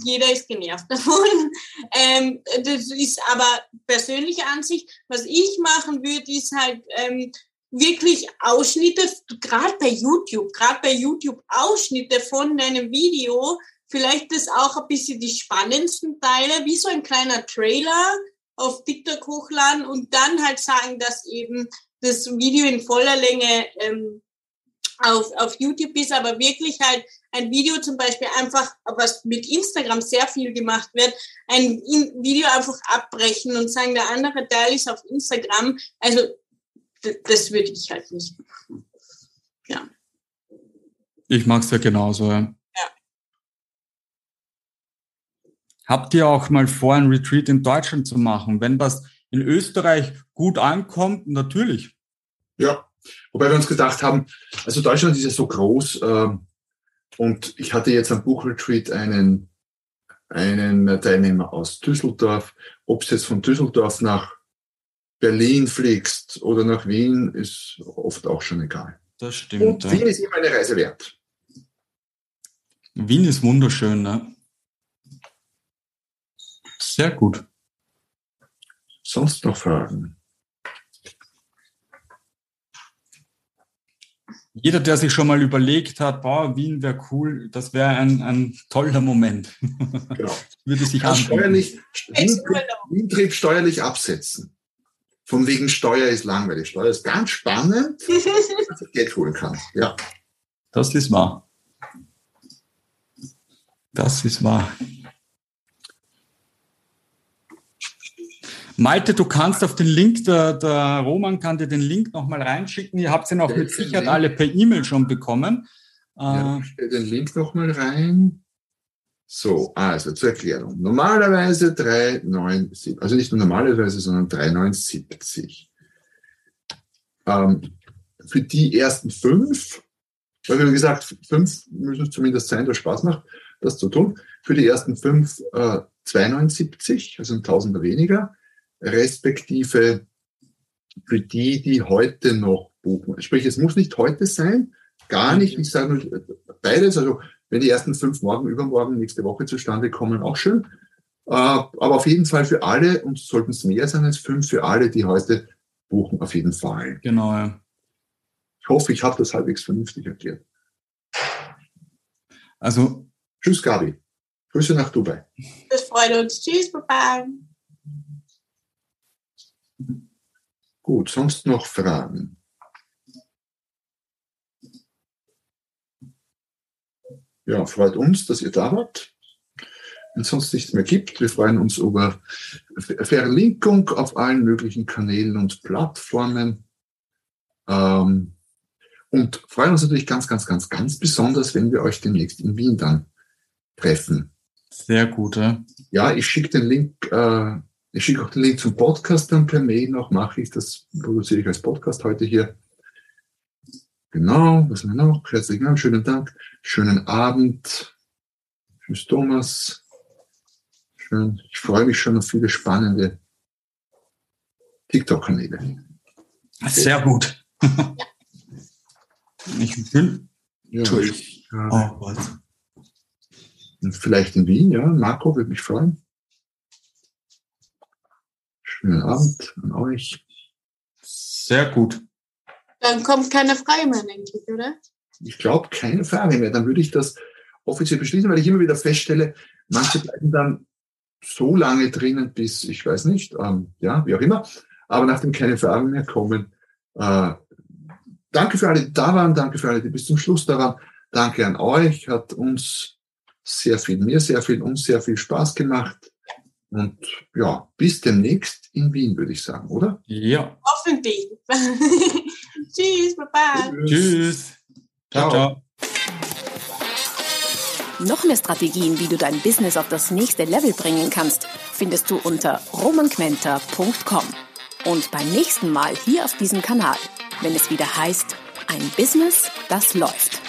jeder ist genervt davon. Ähm, das ist aber persönliche Ansicht. Was ich machen würde, ist halt ähm, wirklich Ausschnitte, gerade bei YouTube, gerade bei YouTube Ausschnitte von deinem Video, vielleicht das auch ein bisschen die spannendsten Teile, wie so ein kleiner Trailer auf TikTok hochladen und dann halt sagen, dass eben das Video in voller Länge ähm, auf, auf YouTube ist, aber wirklich halt ein Video zum Beispiel einfach, was mit Instagram sehr viel gemacht wird, ein Video einfach abbrechen und sagen, der andere Teil ist auf Instagram. Also das würde ich halt nicht machen. Ja. Ich mag es ja genauso. Ja. Habt ihr auch mal vor, ein Retreat in Deutschland zu machen? Wenn das in Österreich gut ankommt, natürlich. Ja, wobei wir uns gedacht haben, also Deutschland ist ja so groß äh, und ich hatte jetzt am Buchretreat einen, einen Teilnehmer aus Düsseldorf. Ob es jetzt von Düsseldorf nach Berlin fliegst oder nach Wien, ist oft auch schon egal. Das stimmt. Und Wien ja. ist immer eine Reise wert. Wien ist wunderschön, ne? Sehr gut. Sonst noch Fragen? jeder, der sich schon mal überlegt hat, boah, Wien wäre cool, das wäre ein, ein toller Moment. Genau. Würde sich anbieten. steuerlich, Wien. Wien trieb steuerlich absetzen. Von wegen Steuer ist langweilig. Steuer ist ganz spannend, dass ich Geld holen kann. Ja. Das ist wahr. Das ist wahr. Malte, du kannst auf den Link, der, der Roman kann dir den Link nochmal reinschicken. Ihr habt ihn auch mit Sicherheit alle per E-Mail schon bekommen. ja Äh, ich stelle den Link nochmal rein. So, also zur Erklärung. Normalerweise 3,97, also nicht nur normalerweise, sondern 3,79. Ähm, für die ersten fünf, weil wir haben gesagt, fünf müssen es zumindest sein, das Spaß macht, das zu tun. Für die ersten fünf äh, 2,79, also ein Tausender weniger, respektive für die, die heute noch buchen. Sprich, es muss nicht heute sein, gar nicht. Ich sage nur beides. Also wenn die ersten fünf morgen, übermorgen, nächste Woche zustande kommen, auch schön. Äh, aber auf jeden Fall für alle, und sollten es mehr sein als fünf, für alle, die heute buchen, auf jeden Fall. genau, ja. Ich hoffe, ich habe das halbwegs vernünftig erklärt. Also, Tschüss, Gabi. Grüße nach Dubai. Das freut uns. Tschüss, Baba. Gut, sonst noch Fragen? Ja, freut uns, dass ihr da wart. Wenn es sonst nichts mehr gibt, wir freuen uns über Ver- Verlinkung auf allen möglichen Kanälen und Plattformen. Ähm, und freuen uns natürlich ganz, ganz, ganz, ganz besonders, wenn wir euch demnächst in Wien dann treffen. sehr gut. Ja. Ja, ich schicke den Link, äh, ich schicke auch den Link zum Podcast dann per Mail noch, mache ich. Das produziere ich als Podcast heute hier. Genau, was haben wir noch? Herzlichen Dank, schönen Dank, schönen Abend. Tschüss, Thomas. Schön. Ich freue mich schon auf viele spannende TikTok-Kanäle. Sehr gut. Ich bin. Ja, Tschüss. ja. Oh Vielleicht in Wien, ja. Marco, würde mich freuen. Schönen Abend an euch. Sehr gut. Dann kommt keine Frage mehr, denke ich, oder? Ich glaube, keine Frage mehr. Dann würde ich das offiziell beschließen, weil ich immer wieder feststelle, manche bleiben dann so lange drinnen, bis, ich weiß nicht, ähm, ja, wie auch immer. Aber nachdem keine Fragen mehr kommen, äh, danke für alle, die da waren, danke für alle, die bis zum Schluss da waren. Danke an euch, hat uns sehr viel, mir sehr viel, uns sehr viel Spaß gemacht. Und ja, bis demnächst in Wien, würde ich sagen, oder? Ja. Hoffentlich. Tschüss, Baba. Tschüss. Ciao, Ciao. ciao. Noch mehr Strategien, wie du dein Business auf das nächste Level bringen kannst, findest du unter romanquenter.com. Und beim nächsten Mal hier auf diesem Kanal, wenn es wieder heißt, ein Business, das läuft.